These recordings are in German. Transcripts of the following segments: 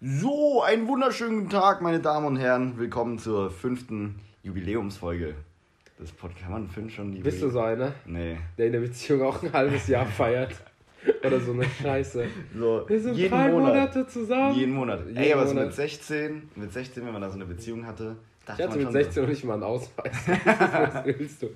So, einen wunderschönen Tag, meine Damen und Herren. Willkommen zur fünften Jubiläumsfolge. Das Podcast kann man fünf schon Bist du so einer, Nee. der in der Beziehung auch ein halbes Jahr feiert? Oder so eine Scheiße. So, Wir sind jeden drei Monat. Monate zusammen. Jeden Monat. Jeden Ey, aber so mit 16, mit 16, wenn man da so eine Beziehung hatte, Ich dachte hatte man mit schon 16 noch nicht mal einen Ausweis. Was willst du?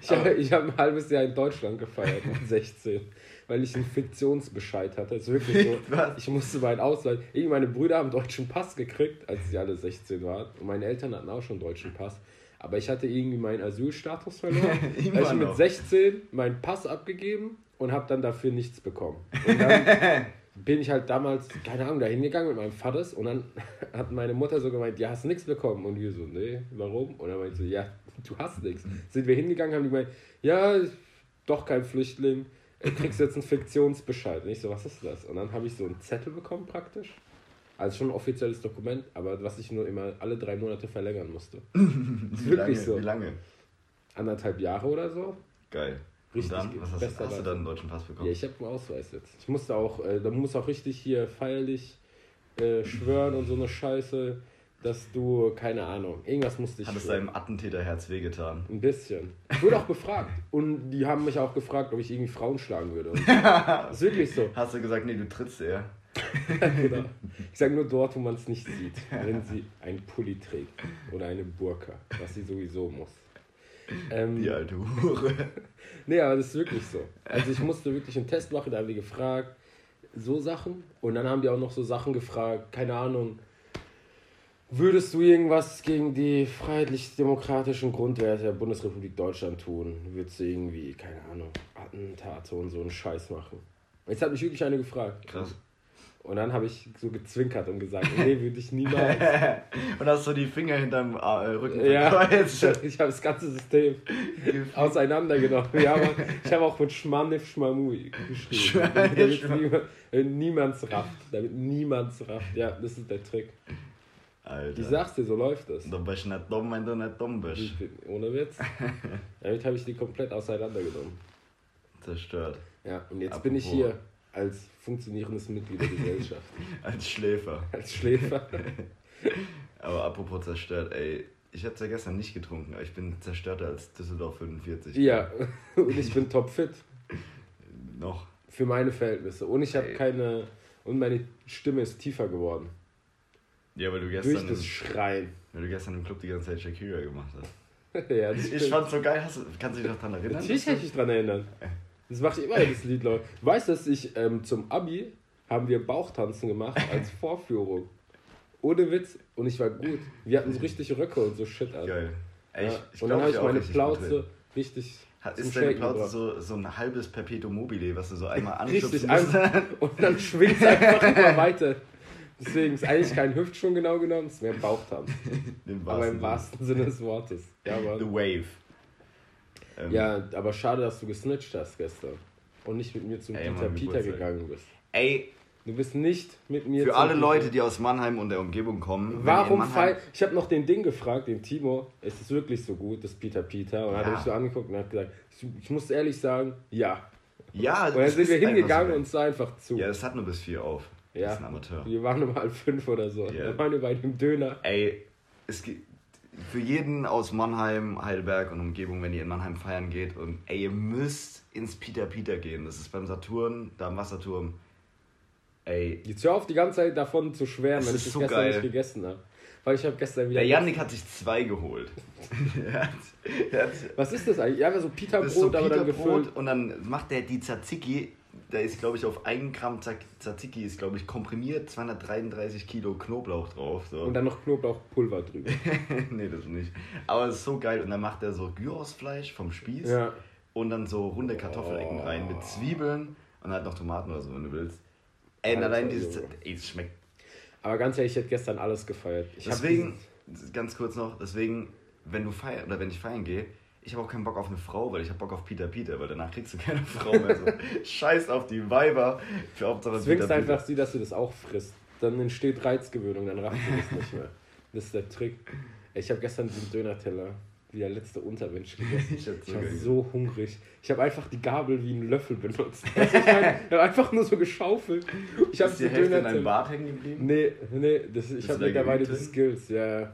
Ich habe ich hab ein halbes Jahr in Deutschland gefeiert mit 16, weil ich einen Fiktionsbescheid hatte. Das ist wirklich so. Was? Ich musste meinen Ausweis. Irgendwie meine Brüder haben einen deutschen Pass gekriegt, als sie alle 16 waren. Und meine Eltern hatten auch schon einen deutschen Pass. Aber ich hatte irgendwie meinen Asylstatus verloren. Ich mit noch. 16 meinen Pass abgegeben und habe dann dafür nichts bekommen. Und dann bin ich halt damals, keine Ahnung, da hingegangen mit meinem Vater und dann hat meine Mutter so gemeint, ja, hast nichts bekommen. Und wir so, nee, warum? Und dann meinte sie, ja, du hast nichts. Sind wir hingegangen, haben die gemeint, ja, doch kein Flüchtling, du kriegst jetzt einen Fiktionsbescheid. Und ich so, was ist das? Und dann habe ich so einen Zettel bekommen praktisch. Also schon ein offizielles Dokument, aber was ich nur immer alle drei Monate verlängern musste. Wie lange, wirklich so. Wie lange? Anderthalb Jahre oder so. Geil. Richtig und dann, was hast, hast du dann einen deutschen Pass bekommen? Ja, ich habe einen Ausweis jetzt. Ich musste auch, äh, da muss auch richtig hier feierlich äh, schwören und so eine Scheiße, dass du, keine Ahnung, irgendwas musste ich Hat es deinem Attentäterherz wehgetan? Ein bisschen. Ich wurde auch befragt. Und die haben mich auch gefragt, ob ich irgendwie Frauen schlagen würde. Das ist wirklich so. Hast du gesagt, nee, du trittst eher? Oder ich sage nur dort, wo man es nicht sieht. Wenn sie einen Pulli trägt oder eine Burka, was sie sowieso muss. Ähm, Die alte Hure. Nee, aber das ist wirklich so. Also ich musste wirklich einen Test machen, da haben die gefragt, so Sachen. Und dann haben die auch noch so Sachen gefragt, keine Ahnung, würdest du irgendwas gegen die freiheitlich-demokratischen Grundwerte der Bundesrepublik Deutschland tun? Würdest du irgendwie, keine Ahnung, Attentate und so einen Scheiß machen? Jetzt hat mich wirklich eine gefragt. Krass. Und dann habe ich so gezwinkert und gesagt, nee, würde ich niemals. Und hast du die Finger hinterm äh, Rücken ja, verkreuzt. ich habe das ganze System auseinandergenommen. Ja, aber ich habe auch mit Schmanif Schmamui geschrieben. Damit niemand, damit niemands rafft. Damit niemands rafft. Ja, das ist der Trick. Alter. Ich sag's dir, so läuft das. Du bist nicht dumm, wenn du nicht dumm bist. Ohne Witz. Damit habe ich die komplett auseinandergenommen. Zerstört. Ja, und jetzt Apropos. bin ich hier als funktionierendes Mitglied der Gesellschaft. Als Schläfer. Als Schläfer. Aber apropos zerstört, ey. Ich hab's ja gestern nicht getrunken, aber ich bin zerstörter als Düsseldorf 45. Ja, und ich bin topfit. Noch. Für meine Verhältnisse. Und ich habe keine. Und meine Stimme ist tiefer geworden. Ja, weil du Durch gestern, das im, Schreien. weil du gestern im Club die ganze Zeit Shakira gemacht hast. ja, das Ich fand's so geil. Hast du, kannst du dich noch dran erinnern? Natürlich kann ich mich dran erinnern. Das mache ich immer, das Lied läuft. Du weißt, dass ich ähm, zum Abi haben wir Bauchtanzen gemacht als Vorführung. Ohne Witz. Und ich war gut. Wir hatten so richtig Röcke und so Shit an. Geil. Ey, Ja. ich, ich und dann habe ich meine Plauze richtig Hat, ist deine Plauze so, so ein halbes Perpetuum mobile, was du so einmal anschubst? Richtig, einfach. Und dann schwingt es einfach immer weiter. Deswegen ist eigentlich kein Hüftschwung genau genommen, es ist mehr Bauchtanz. Den Aber im wahrsten Sinne des Wortes. Ja, aber, The Wave. Ähm, ja, aber schade, dass du gesnitcht hast gestern. Und nicht mit mir zum Ey, Peter Mann, Peter gegangen bist. Ey, Du bist nicht mit mir für alle Leute, die aus Mannheim und der Umgebung kommen. Warum feiern? Ich habe noch den Ding gefragt, den Timo, ist es wirklich so gut, das Peter Peter? Und Ja. hat mich so angeguckt und hat gesagt, ich, muss ehrlich sagen, ja. Ja, Und dann sind wir ist hingegangen so. und es sah einfach zu. Ja, es hat nur bis vier auf. Ja. Das ist ein Amateur. Wir waren um halb fünf oder so. Ja. Da waren wir bei dem Döner. Ey, es gibt für jeden aus Mannheim, Heidelberg und Umgebung, wenn ihr in Mannheim feiern geht und ey, ihr müsst ins Peter Peter gehen. Das ist beim Saturn, da am Wasserturm. Ey, Jetzt hör auf, die ganze Zeit davon zu schweren, wenn ich das so gestern geil. nicht gegessen habe. Weil ich habe gestern wieder. der Yannick hat sich zwei geholt. er hat, er hat, Was ist das eigentlich? Ja, so das ist Peter-Brot, so aber dann gefüllt. und dann macht der die Tzatziki. Da ist, glaube ich, auf 1 Gramm Tza- Tzatziki ist, glaube ich, komprimiert 233 Kilo Knoblauch drauf. So. Und dann noch Knoblauchpulver drüber. nee, das nicht. Aber es ist so geil. Und dann macht er so Gyrosfleisch vom Spieß ja. und dann so runde Kartoffelecken Oh. rein mit Zwiebeln und halt noch Tomaten oder so, wenn du willst. Ey, Alter, allein dieses. Ey, es schmeckt. Aber ganz ehrlich, ich hätte gestern alles gefeiert. Ich Deswegen, ganz kurz noch, deswegen, wenn du feiern oder wenn ich feiern gehe, ich habe auch keinen Bock auf eine Frau, weil ich habe Bock auf Peter Peter, weil danach kriegst du keine Frau mehr. So. Scheiß auf die Weiber. Für Hauptsache Du zwingst Peter einfach sie, dass du das auch frisst. Dann entsteht Reizgewöhnung, dann rafft du das nicht mehr. Das ist der Trick. Ich habe gestern diesen Döner-Teller wie der letzte Untermensch gegessen. Ich ich war so hungrig. Ich habe einfach die Gabel wie einen Löffel benutzt. Du, ich meine, ich habe einfach nur so geschaufelt. Ich habe Ist die Hälfte in deinem Bart hängen geblieben? Nee, nee, das, ich habe mittlerweile die drin? Skills, ja.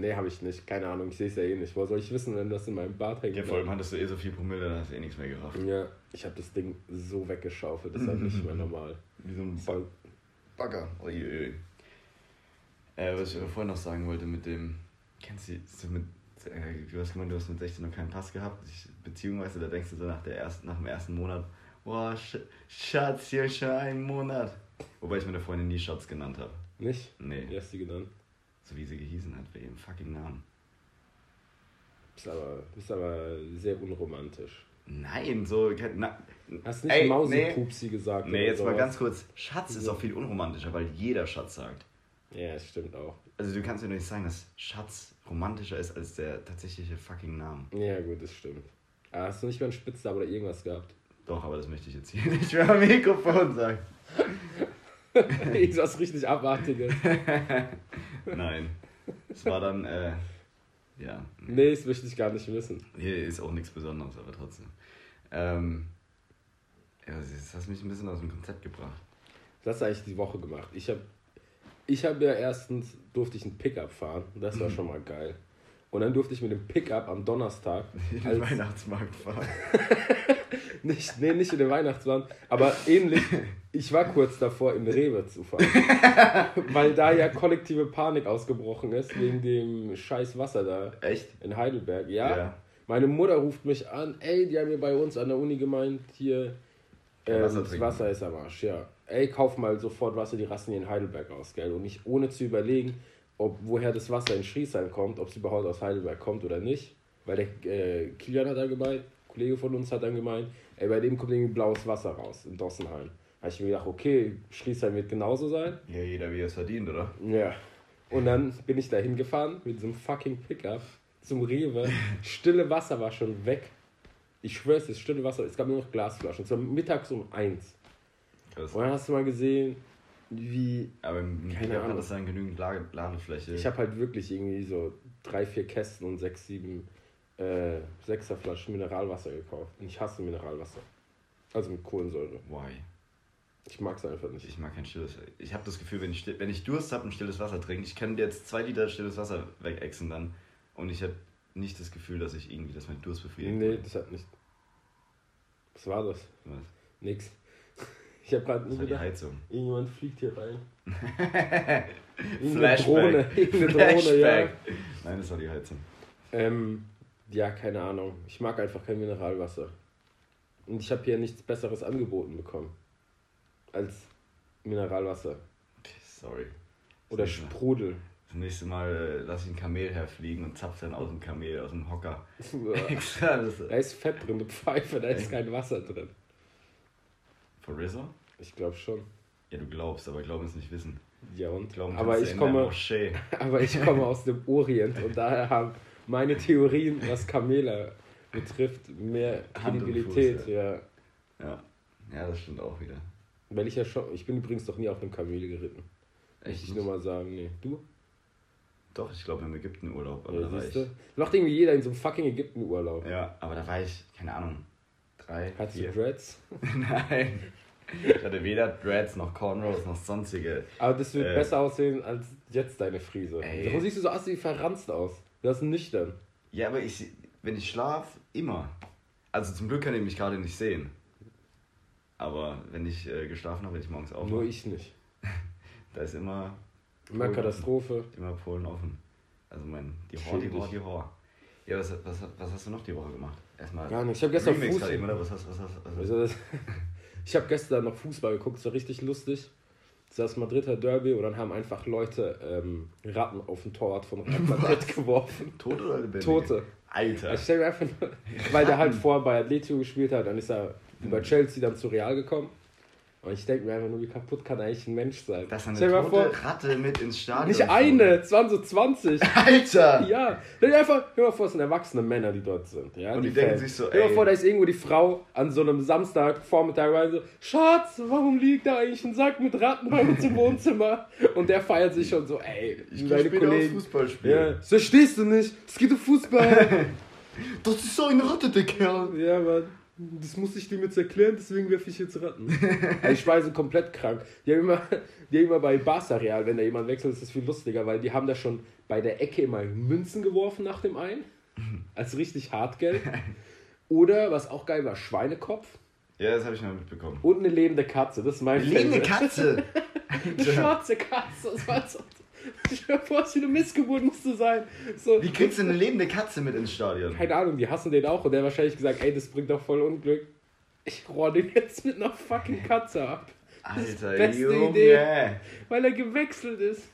Nee, habe ich nicht. Keine Ahnung, ich sehe es ja eh nicht. Woher soll ich wissen, wenn das in meinem Bart hängt? Ja, vor allem hattest du eh so viel Promille, dann hast du eh nichts mehr gerafft. Ja, ich habe das Ding so weggeschaufelt, das ist halt nicht mehr normal. Wie so ein Voll. Bagger. Uiuiui. Äh, was ich vorhin noch sagen wollte mit dem. Kennst du, so mit, äh, du hast gemeint, du hast mit 16 noch keinen Pass gehabt. Ich, Beziehung, weißt du, da denkst du so nach, der ersten, nach dem ersten Monat, boah, Sch Schatz, hier schon ein Monat. Wobei ich meine Freundin nie Schatz genannt habe. Nicht? Nee, Wie hast du genannt? So wie sie gehießen hat, bei ihrem fucking Namen. Bist aber, bist aber sehr unromantisch. Nein, so. Na, Hast nicht Ey, Mausepupsi gesagt? nee, jetzt mal ganz kurz. Schatz ist auch viel unromantischer, weil jeder Schatz sagt. Ja, das stimmt auch. Also du kannst mir nicht sagen, dass Schatz romantischer ist als der tatsächliche fucking Name. Ja, gut, das stimmt. Aber hast du nicht mal einen Spitznamen oder irgendwas gehabt? Doch, aber das möchte ich jetzt hier nicht mehr am Mikrofon sagen. Irgendwas richtig Abartiges. Nein. Es war dann, äh, ja. Nee, das möchte ich gar nicht wissen. Hier ist auch nichts Besonderes, aber trotzdem. Ähm, ja, das hast mich ein bisschen aus dem Konzept gebracht. Hast du eigentlich die Woche gemacht? Ich habe ich hab ja erstens, durfte ich ein Pickup fahren. Das Mhm. war schon mal geil. Und dann durfte ich mit dem Pickup am Donnerstag, In den Weihnachtsmarkt fahren. nicht, nee, nicht in den Weihnachtsmann, aber ähnlich, ich war kurz davor, in Rewe zu fahren. Weil da ja kollektive Panik ausgebrochen ist, wegen dem scheiß Wasser da Echt? in Heidelberg. Ja, Ja. meine Mutter ruft mich an, ey, die haben mir bei uns an der Uni gemeint, hier, ähm, Wasser das. Wasser ist am Arsch, ja. Ey, kauf mal sofort Wasser, die rasten hier in Heidelberg aus, gell? Und nicht ohne zu überlegen, ob woher das Wasser in Schriesheim kommt, ob es überhaupt aus Heidelberg kommt oder nicht. Weil der äh, Kilian hat dann gemeint, ein Kollege von uns hat dann gemeint, ey, bei dem kommt irgendwie blaues Wasser raus in Dossenheim. Da habe ich mir gedacht, okay, Schriesheim wird genauso sein. Ja, jeder wie er es verdient, oder? Ja. Und dann bin ich da hingefahren mit so einem fucking Pickup zum Rewe. Stille Wasser war schon weg. Ich schwör's, das stille Wasser, es gab nur noch Glasflaschen. Es war mittags um eins. Krass. Und dann hast du mal gesehen, wie. Aber im Ahnung. hat das dann genügend Lage, Ladefläche. Ich habe halt wirklich irgendwie so drei, vier Kästen und sechs, sieben äh, Sechserflaschen Mineralwasser gekauft. Und ich hasse Mineralwasser. Also mit Kohlensäure. Why? Ich mag's einfach nicht. Ich mag kein stilles Ich habe das Gefühl, wenn ich, still, wenn ich Durst habe und stilles Wasser trinke, ich kann jetzt zwei Liter stilles Wasser wegexen dann. Und ich habe nicht das Gefühl, dass ich irgendwie, dass mein Durst befriedigt. Nee, das hat nicht. Was war das? Was? Nix. Ich habe gerade war die Heizung. Irgendjemand fliegt hier rein. Irgendeine Flashback. Drohne. Irgendeine Drohne, ja. Flashback. Nein, das war die Heizung. Ähm, ja, keine Ahnung. Ich mag einfach kein Mineralwasser. Und ich habe hier nichts Besseres angeboten bekommen. Als Mineralwasser. Sorry. Oder nächste Sprudel. Das nächste Mal äh, lass ich ein Kamel herfliegen und zapf dann aus dem Kamel, aus dem Hocker. da ist Fett drin, du Pfeife, da ist kein Wasser drin. for Rizzo? Ich glaube schon. Ja, du glaubst, aber Glauben ist nicht Wissen. Ja und? Glauben Aber du ich komme, aber ich komme aus dem Orient und daher haben meine Theorien, was Kamele betrifft, mehr Kredibilität. Fuß, ja. Ja. ja, das stimmt auch wieder. Weil ich ja schon, ich bin übrigens noch nie auf einem Kamel geritten. Echt? Ich nur mal sagen, nee. Du? Doch, ich glaube im Ägypten Urlaub, aber Ja, da war ich. du? Macht irgendwie jeder in so einem fucking Ägypten-Urlaub. Ja, aber da war ich, keine Ahnung, drei, Hattest du vier. Dreads? Nein. Ich hatte weder Dreads noch Cornrows noch sonstige. Aber das wird Äh. besser aussehen als jetzt deine Frise. Ey. Warum siehst du so aus wie verranzt aus? Du hast nüchtern. Ja, aber ich, wenn ich schlaf, immer. Also zum Glück kann ich mich gerade nicht sehen. Aber wenn ich äh, geschlafen habe, wenn ich morgens Nur aufwache, ich nicht. da ist immer, Immer Polen Katastrophe. immer Polen offen. Also mein, die Hor, die Hor, die Hor. Ja, was, was, was hast du noch die Woche gemacht? Erstmal. Gar nicht. Ich habe gestern Remix Fuß. gerade eben, oder? Was hast, was hast, was hast, Also das, ich habe gestern noch Fußball geguckt, es war richtig lustig. Das ist das Madrider Derby und dann haben einfach Leute ähm, Ratten auf den Torwart von Real Madrid geworfen. Tote oder lebendige? Tote. Alter. Ich stell mir einfach nur, weil der halt vorher bei Atletico gespielt hat, dann ist er über Chelsea dann zu Real gekommen. Und ich denke mir einfach nur, wie kaputt kann eigentlich ein Mensch sein? Dass er Stell eine tote vor, Ratte mit ins Stadion nicht eine, es waren so 20. Alter! Ja, dir einfach, hör mal vor, es sind erwachsene Männer, die dort sind. Ja, Und die denken Fans. sich so, Hör mal ey. vor, da ist irgendwo die Frau an so einem Samstagvormittag rein so, Schatz, warum liegt da eigentlich ein Sack mit Ratten bei uns im Wohnzimmer? Und der feiert sich schon so, ey, Ich deine geh später aufs Kollegen. Fußballspiel. Ja, das verstehst du nicht, es geht um Fußball. Das ist so eine Ratte, der Kerl. ja, Mann. Das muss ich dem jetzt erklären, deswegen werfe ich jetzt Ratten. also ich war so komplett krank. Die haben immer, die haben immer bei Barca Real, wenn da jemand wechselt, ist das viel lustiger, weil die haben da schon bei der Ecke immer Münzen geworfen nach dem einen. Als richtig Hartgeld. Oder, was auch geil war, Schweinekopf Ja, das habe ich mal mitbekommen. und eine lebende Katze. Das ist mein Lebende. Katze! Eine schwarze Katze. Das war so. Ich was für eine Missgeburt musste sein. So, Wie kriegst du eine lebende Katze mit ins Stadion? keine Ahnung, die hassen den auch und der hat wahrscheinlich gesagt, ey, das bringt doch voll Unglück. Ich rohr den jetzt mit einer fucking Katze ab. Alter, beste Junge! Idee. Weil er gewechselt ist.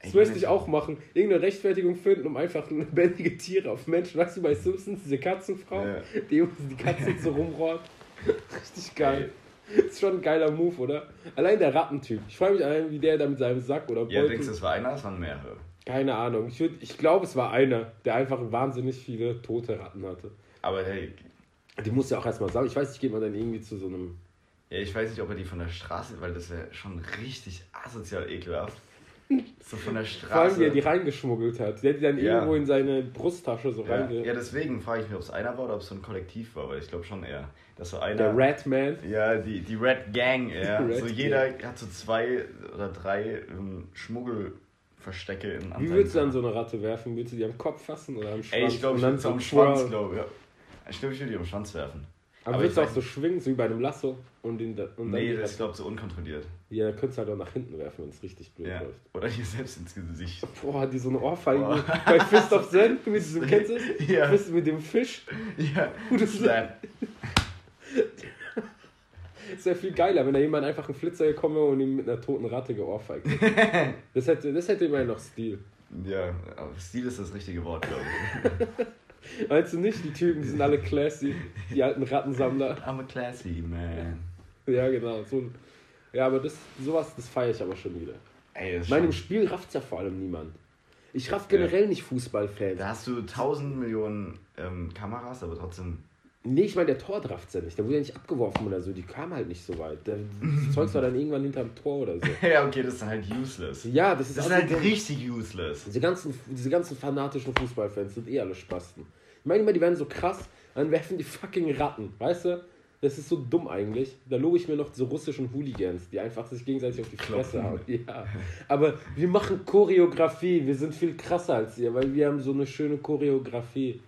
Das Ey, möchte ich auch machen. Irgendeine Rechtfertigung finden, um einfach lebendige Tiere auf Menschen. Weißt du, bei Simpsons, diese Katzenfrau, Ja. die die Katzen so rumrohrt. Richtig geil. Ist schon ein geiler Move, oder? Allein der Rattentyp. Ich freue mich allein, wie der da mit seinem Sack oder Ja, Beutel. denkst du, es war einer? Es waren mehrere. Keine Ahnung. Ich, würd- ich glaube, es war einer, der einfach wahnsinnig viele tote Ratten hatte. Aber hey, Die muss ja auch erstmal sagen. Ich weiß nicht, geht man dann irgendwie zu so einem. ja, ich weiß nicht, ob er die von der Straße, weil das wäre schon richtig asozial ekelhaft. So von der Vor allem, Straße. wie er die reingeschmuggelt hat. Der hat die dann Ja. irgendwo in seine Brusttasche so ja, reinge. ja, deswegen frage ich mich, ob es einer war oder ob es so ein Kollektiv war, weil ich glaube schon eher, dass so einer. Der Ratman. Ja, die, die Red Gang, ja. Red so jeder hat so zwei oder drei ähm, Schmuggelverstecke in Wie würdest du dann so eine Ratte werfen? Würdest du die am Kopf fassen oder am Schwanz? Ey, ich glaube, ich würde am Schwanz, glaube ja. Ich glaube, ich würde die am Schwanz werfen. Aber, Aber würdest du auch so schwingen, so wie bei einem Lasso? Und, den, da- und dann Nee, das ist, Ratte- glaube so unkontrolliert. Ja, dann könntest du halt auch nach hinten werfen, wenn es richtig blöd Ja. läuft. Oder hier selbst ins Gesicht. Boah, hat die so eine Ohrfeige Boah. bei Fist of Zen, mit diesem, kennst du es? Ja. Fist mit dem Fisch. Ja, Gutes Slap. Das wäre viel geiler, wenn da jemand einfach einen Flitzer gekommen wäre und ihm mit einer toten Ratte geohrfeigt. Das hätte, das hätte immerhin noch Stil. Ja, aber Stil ist das richtige Wort, glaube ich. Weißt du nicht, die Typen, die sind alle classy, die alten Rattensammler. I'm a classy man. Ja, genau. So, ein- ja, aber das, sowas, das feiere ich aber schon wieder. Ey, das ist Ich meine, im schon, Spiel rafft ja vor allem niemand. Ich raff generell nicht Fußballfans. da hast du tausend Millionen ähm, Kameras, aber trotzdem. Nee, ich meine, der Tor rafft's ja nicht. Der wurde ja nicht abgeworfen oder so. Die kam halt nicht so weit. Der, das Zeug war dann irgendwann hinterm Tor oder so. Ja, okay, das ist halt useless. Ja, das ist, Das ist halt so- richtig useless. Diese ganzen, diese ganzen fanatischen Fußballfans sind eh alle Spasten. Ich meine immer, die werden so krass, dann werfen die fucking Ratten, weißt du? Das ist so dumm eigentlich. Da lobe ich mir noch diese russischen Hooligans, die einfach sich gegenseitig auf die Fresse hauen. Ja. Aber wir machen Choreografie, wir sind viel krasser als ihr, weil wir haben so eine schöne Choreografie.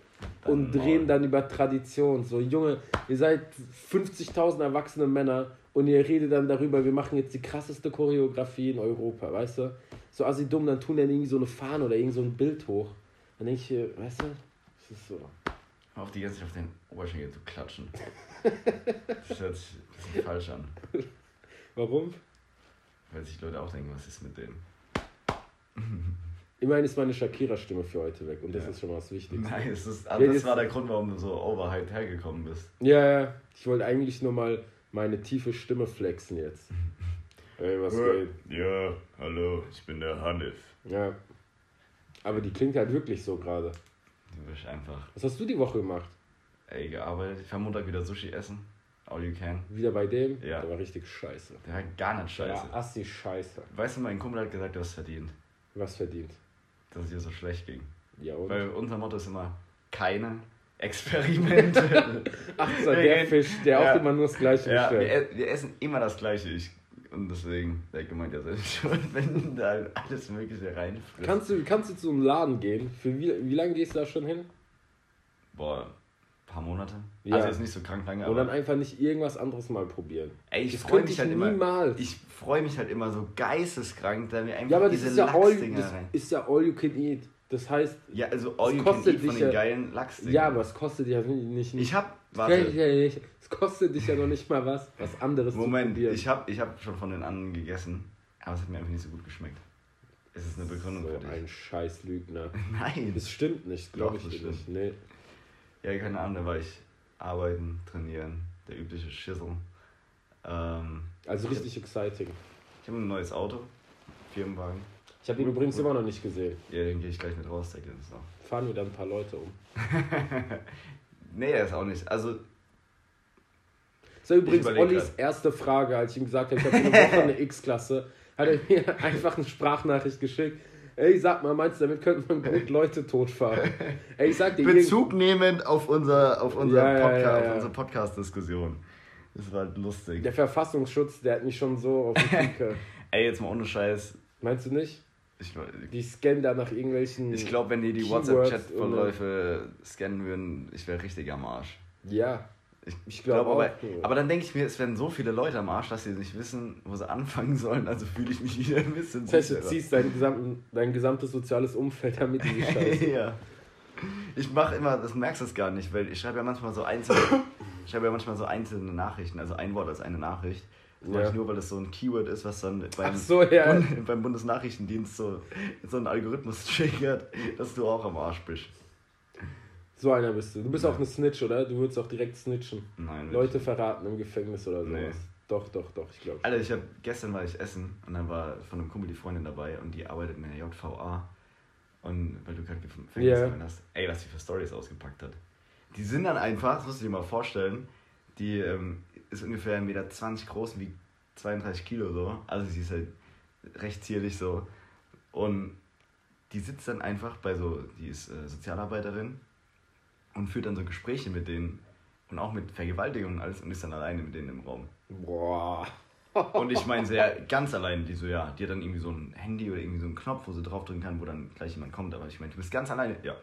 Und drehen dann über Tradition. So, Junge, ihr seid 50.000 erwachsene Männer und ihr redet dann darüber, wir machen jetzt die krasseste Choreografie in Europa, weißt du? So assi dumm, dann tun dann irgendwie so eine Fahne oder irgend so ein Bild hoch. Dann denke ich, hier, weißt du, das ist so. Auf die ganze Zeit auf den Oberschenkel zu klatschen. Das hört sich ein bisschen falsch an. Warum? Weil sich Leute auch denken, was ist mit dem? Immerhin ist meine Shakira-Stimme für heute weg und das Ja. ist schon mal das Wichtigste. Nein, das, ist, Ja, also das war der Grund, warum du so overhyped hergekommen bist. Ja, ja, ich wollte eigentlich nur mal meine tiefe Stimme flexen jetzt. Ey, was geht? Ja, hallo, ich bin der Hanif. Ja. Aber die klingt halt wirklich so gerade. Du bist einfach, Was hast du die Woche gemacht? ey, gearbeitet. Ich war Montag wieder Sushi essen. All you can. Wieder bei dem? Ja. Der war richtig scheiße. Der war gar nicht scheiße. Ja, assi scheiße. Weißt du, mein Kumpel hat gesagt, du hast verdient, Was verdient? Dass es dir so schlecht ging. Ja, und? Weil unser Motto ist immer, keine Experimente. Ach, so, der gehen- Fisch, der Ja. auch immer nur das Gleiche ja, wir, wir essen immer das Gleiche. Ich, und deswegen, der gemeint ja selbst schon, wenn da alles Mögliche reinfrisst. Kannst du, kannst du zu einem Laden gehen? Für wie, wie lange gehst du da schon hin? Boah, paar Monate. Ja. Also jetzt nicht so krank lange, Und dann einfach nicht irgendwas anderes mal probieren. ey, ich Das freue mich ich halt immer. niemals. Ich freue mich halt immer so geisteskrank, da mir einfach Ja, aber das diese ist ja, all, das rein. ist ja all you can eat. Das heißt, Ja, also all es you can kostet eat von dich den ja- geilen Lachsdingern. ja, aber es kostet ja nicht. Ich hab, Das warte. Es kostet dich ja noch nicht mal was, was anderes Moment, zu probieren. ich hab, ich hab schon von den anderen gegessen, aber es hat mir einfach nicht so gut geschmeckt. Es ist eine Begründung für so dich. ein scheiß Lügner. Nein. Das stimmt nicht, glaube ich das nicht. Nee. Ja, keine Ahnung, da war ich arbeiten, trainieren, der übliche Schissel. Ähm, Also richtig exciting. ich habe ein neues Auto, Firmenwagen. Ich habe ihn übrigens immer noch nicht gesehen. Ja, den gehe ich gleich mit raus, der glänzt noch. Fahren wir dann ein paar Leute um. Nee, er ist auch nicht. Also, Das war übrigens Ollis grad. erste Frage, als ich ihm gesagt habe, ich habe eine Woche eine X-Klasse, hat er mir einfach eine Sprachnachricht geschickt. Ey, sag mal, meinst du, damit könnte man gut Leute totfahren? Ey, ich sag dir, Bezug nehmend auf unser, auf unser Ja, Podcast, ja, ja. auf unsere Podcast-Diskussion. Das war halt lustig. der Verfassungsschutz, der hat mich schon so auf die Kicke. Ey, jetzt mal ohne Scheiß. Meinst du nicht? Ich, Die scannen da nach irgendwelchen. ich glaube, wenn die die WhatsApp-Chat-Verläufe scannen würden, ich wäre richtig am Arsch. Ja. Ich, Ich glaube glaub aber, auch. aber dann denke ich mir, es werden so viele Leute am Arsch, dass sie nicht wissen, wo sie anfangen sollen. Also fühle ich mich wieder ein bisschen Das heißt, du ziehst dein, gesamten, dein gesamtes soziales Umfeld damit in die Scheiße. ja. Ich mache immer, das merkst du es gar nicht, weil ich schreibe ja manchmal so einzelne, ich schreibe ja manchmal so einzelne Nachrichten, also ein Wort als eine Nachricht. Das mache Ja. ich nur, weil das so ein Keyword ist, was dann beim, so, ja. Bund, beim Bundesnachrichtendienst so, so ein Algorithmus triggert, dass du auch am Arsch bist. So einer bist du. Du bist Ja. auch eine Snitch, oder? Du würdest auch direkt snitchen. Nein, Leute verraten im Gefängnis oder sowas. Nee. Doch, doch, doch, ich glaube. Alter, ich hab, gestern war ich essen und dann war von einem Kumpel die Freundin dabei und die arbeitet in der JVA. Und weil du gerade Gefängnis yeah. hast, ey, was die für Stories ausgepackt hat. Die sind dann einfach, das musst du dir mal vorstellen, die ähm, ist ungefähr 1,20 Meter groß wiegt 32 Kilo so. Also sie ist halt recht zierlich so. Und die sitzt dann einfach bei so, die ist äh, Sozialarbeiterin und führt dann so Gespräche mit denen und auch mit Vergewaltigung und alles und ist dann alleine mit denen im Raum. Boah. Und ich meine, sehr ganz allein, die so, ja, die hat dann irgendwie so ein Handy oder irgendwie so einen Knopf, wo sie draufdrücken kann, wo dann gleich jemand kommt. Aber ich meine, du bist ganz alleine. Ja.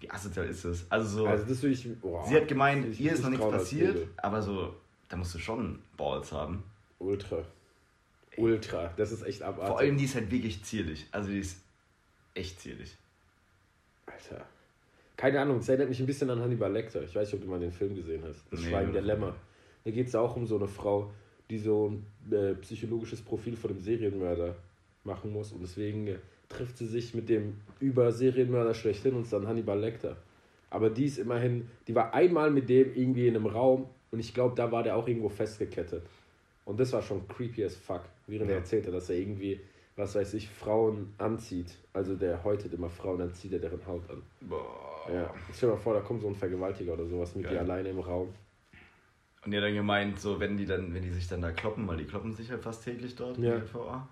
Wie asozial ist das? Also so, Also das ich. Boah. sie hat gemeint, ich ihr ist noch nicht nichts passiert, aber so, da musst du schon Balls haben. Ultra. Ultra. Das ist echt abartig. Vor allem, die ist halt wirklich zierlich. Also die ist echt zierlich. Alter. Keine Ahnung, es erinnert mich ein bisschen an Hannibal Lecter. Ich weiß nicht, ob du mal den Film gesehen hast. Das Nee, Schweigen der Lämmer. Da geht es auch um so eine Frau, die so ein äh, psychologisches Profil von dem Serienmörder machen muss. Und deswegen äh, trifft sie sich mit dem Über-Serienmörder schlechthin und ist dann Hannibal Lecter. Aber die ist immerhin, die war einmal mit dem irgendwie in einem Raum und ich glaube, da war der auch irgendwo festgekettet. Und das war schon creepy as fuck, während er Ja. erzählte, dass er irgendwie, was weiß ich, Frauen anzieht. Also der häutet immer Frauen, dann zieht er deren Haut an. Boah. Ja, stell dir mal vor, da kommt so ein Vergewaltiger oder sowas mit Geil. dir alleine im Raum. Und hat dann gemeint, so wenn die dann, wenn die sich dann da kloppen, weil die kloppen sich halt fast täglich dort Ja. in der LVA.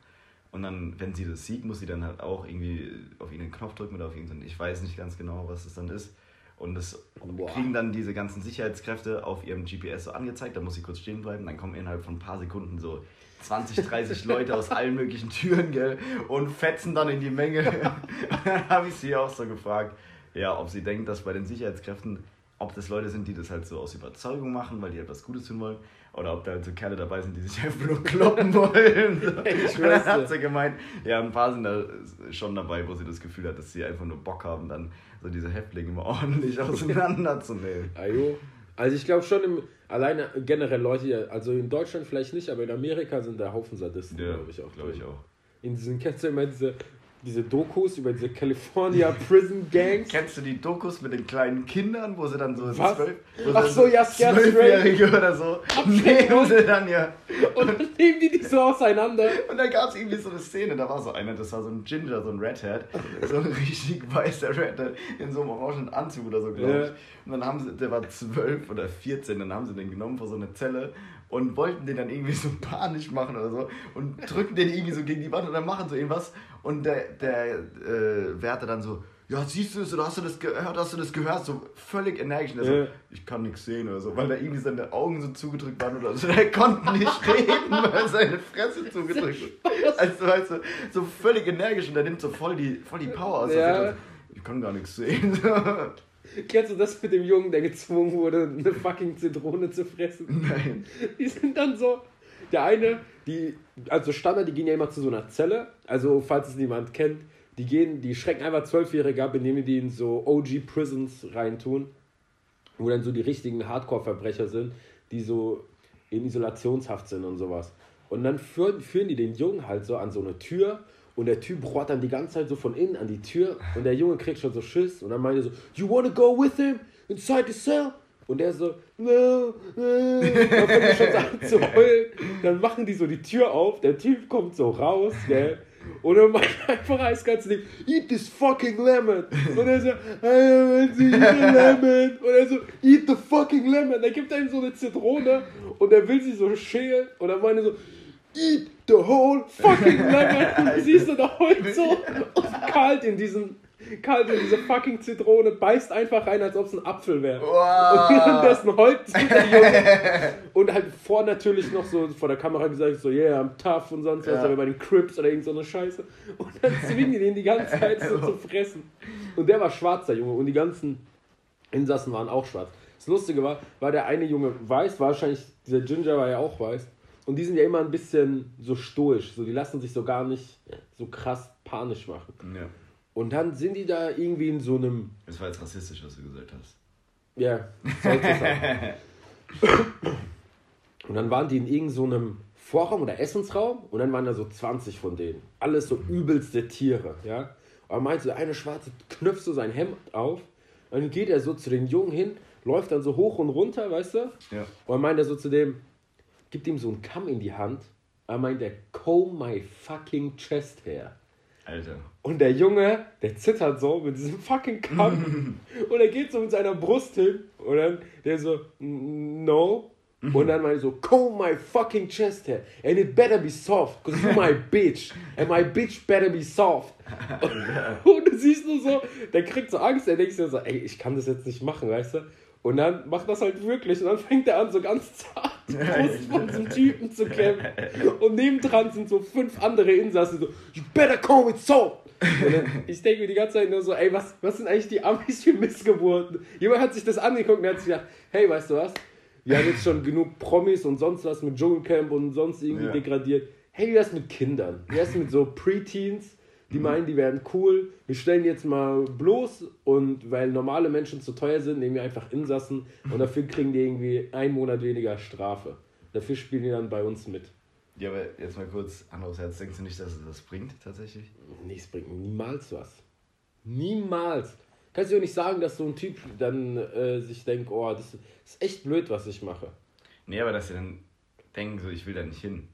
Und dann, wenn sie das sieht, muss sie dann halt auch irgendwie auf irgendeinen Knopf drücken oder auf irgendeinen, ich weiß nicht ganz genau, was es dann ist. Und das Boah. kriegen dann diese ganzen Sicherheitskräfte auf ihrem GPS so angezeigt, da muss sie kurz stehen bleiben, dann kommen innerhalb von ein paar Sekunden so 20, 30 Leute aus allen möglichen Türen, gell, und fetzen dann in die Menge. Dann habe ich sie auch so gefragt, ja, ob sie denkt, dass bei den Sicherheitskräften, ob das Leute sind, die das halt so aus Überzeugung machen, weil die etwas Gutes tun wollen, oder ob da halt so Kerle dabei sind, die sich einfach nur kloppen wollen. So. Ich dann dir. hat sie gemeint, ja, ein paar sind da schon dabei, wo sie das Gefühl hat, dass sie einfach nur Bock haben, dann so diese Häftlinge mal ordentlich auseinanderzunehmen. Ajo. Also ich glaube schon im, alleine generell Leute, also in Deutschland vielleicht nicht, aber in Amerika sind da Haufen Sadisten, Ja, glaube ich auch. glaube ich auch. In diesen, kennst du immer diese, diese Dokus über diese California Prison Gangs? Kennst du die Dokus mit den kleinen Kindern, wo sie dann so Was? zwölf, Ach so, ja, zwölfjährige oder so nehmen sie dann ja. Und dann nehmen die die so auseinander. Und dann gab es irgendwie so eine Szene, da war so einer, das war so ein Ginger, so ein Redhead, so ein richtig weißer Redhead in so einem orangen Anzug oder so, glaube ich. Ja. Und dann haben sie, der war zwölf oder 14, dann haben sie den genommen vor so eine Zelle und wollten den dann irgendwie so panisch machen oder so und drücken den irgendwie so gegen die Wand und dann machen so irgendwas und der, der äh, Wärter dann so, ja, siehst du das oder hast du das gehört, hast du das gehört? So völlig energisch. Und er Ja. so, ich kann nichts sehen oder so, weil da irgendwie seine Augen so zugedrückt waren oder so. Der konnte nicht reden, weil seine Fresse zugedrückt war. Also, weißt du, so völlig energisch und der nimmt so voll die, voll die Power aus. Ja. Ich kann gar nichts sehen. Kennst du das mit dem Jungen, der gezwungen wurde, eine fucking Zitrone zu fressen? Nein. Die sind dann so. Der eine, die, also Standard, die gehen ja immer zu so einer Zelle. Also, falls es niemand kennt, die gehen, die schrecken einfach Zwölfjährige ab, indem die in so OG-Prisons reintun, wo dann so die richtigen Hardcore-Verbrecher sind, die so in Isolationshaft sind und sowas. Und dann führen, führen die den Jungen halt so an so eine Tür und der Typ rohrt dann die ganze Zeit so von innen an die Tür und der Junge kriegt schon so Schiss und dann meinte er so, you wanna go with him inside the cell? Und der so, no, no. Dann fängt er schon so an zu heulen. Dann machen die so die Tür auf, der Typ kommt so raus, gell? Und dann macht er einfach eiskalt dem, eat this fucking lemon. Und er so, I want to eat a lemon. Und er so, eat the fucking lemon. Dann gibt er ihm so eine Zitrone und er will sie so schälen. Und dann meine so, eat the whole fucking lemon. Und du siehst du, da heult so und kalt in diesen kalt in diese fucking Zitrone, beißt einfach rein, als ob es ein Apfel wäre. Wow. Und währenddessen heult der Junge. Und halt vor natürlich noch so vor der Kamera gesagt, so, yeah, I'm tough und sonst was, Ja. aber bei den Crips oder irgend so eine Scheiße. Und dann zwingen die den die ganze Zeit so zu fressen. Und der war schwarzer Junge und die ganzen Insassen waren auch schwarz. Das Lustige war, war der eine Junge weiß, wahrscheinlich, dieser Ginger war ja auch weiß. Und die sind ja immer ein bisschen so stoisch, so die lassen sich so gar nicht so krass panisch machen. Ja. Und dann sind die da irgendwie in so einem. Das war jetzt rassistisch, was du gesagt hast. Ja, sollte es sein. Und dann waren die in irgendeinem so einem Vorraum oder Essensraum und dann waren da so 20 von denen. Alles so übelste Tiere, ja. Und er meinte, der eine Schwarze knöpft so sein Hemd auf und dann geht er so zu den Jungen hin, läuft dann so hoch und runter, weißt du? Ja. Und dann meint er so zu dem, gibt ihm so einen Kamm in die Hand. Er meint, der comb my fucking chest hair. Alter. Und der Junge, der zittert so mit diesem fucking Kamm. und er geht so mit seiner Brust hin. Und dann der so, "N- no. Und dann meinte so, comb my fucking chest hair. And it better be soft, because you're my bitch. And my bitch better be soft. und du siehst nur so, der kriegt so Angst, der denkt sich so, ey, ich kann das jetzt nicht machen, weißt du? Und dann macht das halt wirklich. Und dann fängt er an, so ganz zart Brust von diesem Typen zu kämpfen. Und nebendran sind so fünf andere Insassen so, you better comb it dann, ich denke mir die ganze Zeit nur so, ey, was, was sind eigentlich die Amis für Missgeburten? Jemand hat sich das angeguckt und hat sich gedacht, hey, weißt du was? Wir haben jetzt schon genug Promis und sonst was mit Dschungelcamp und sonst irgendwie Ja. degradiert. Hey, wie wär's mit Kindern? Wie wär's mit so Preteens, die meinen, die werden cool? Wir stellen jetzt mal bloß und weil normale Menschen zu teuer sind, nehmen wir einfach Insassen und dafür kriegen die irgendwie einen Monat weniger Strafe. Dafür spielen die dann bei uns mit. Ja, aber jetzt mal kurz, anderes Herz, denkst du nicht, dass es das bringt, tatsächlich? Nee, es bringt niemals was. Niemals. Kannst du doch nicht sagen, dass so ein Typ dann äh, sich denkt, oh, das ist echt blöd, was ich mache. Nee, aber dass sie dann denken, so, ich will da nicht hin.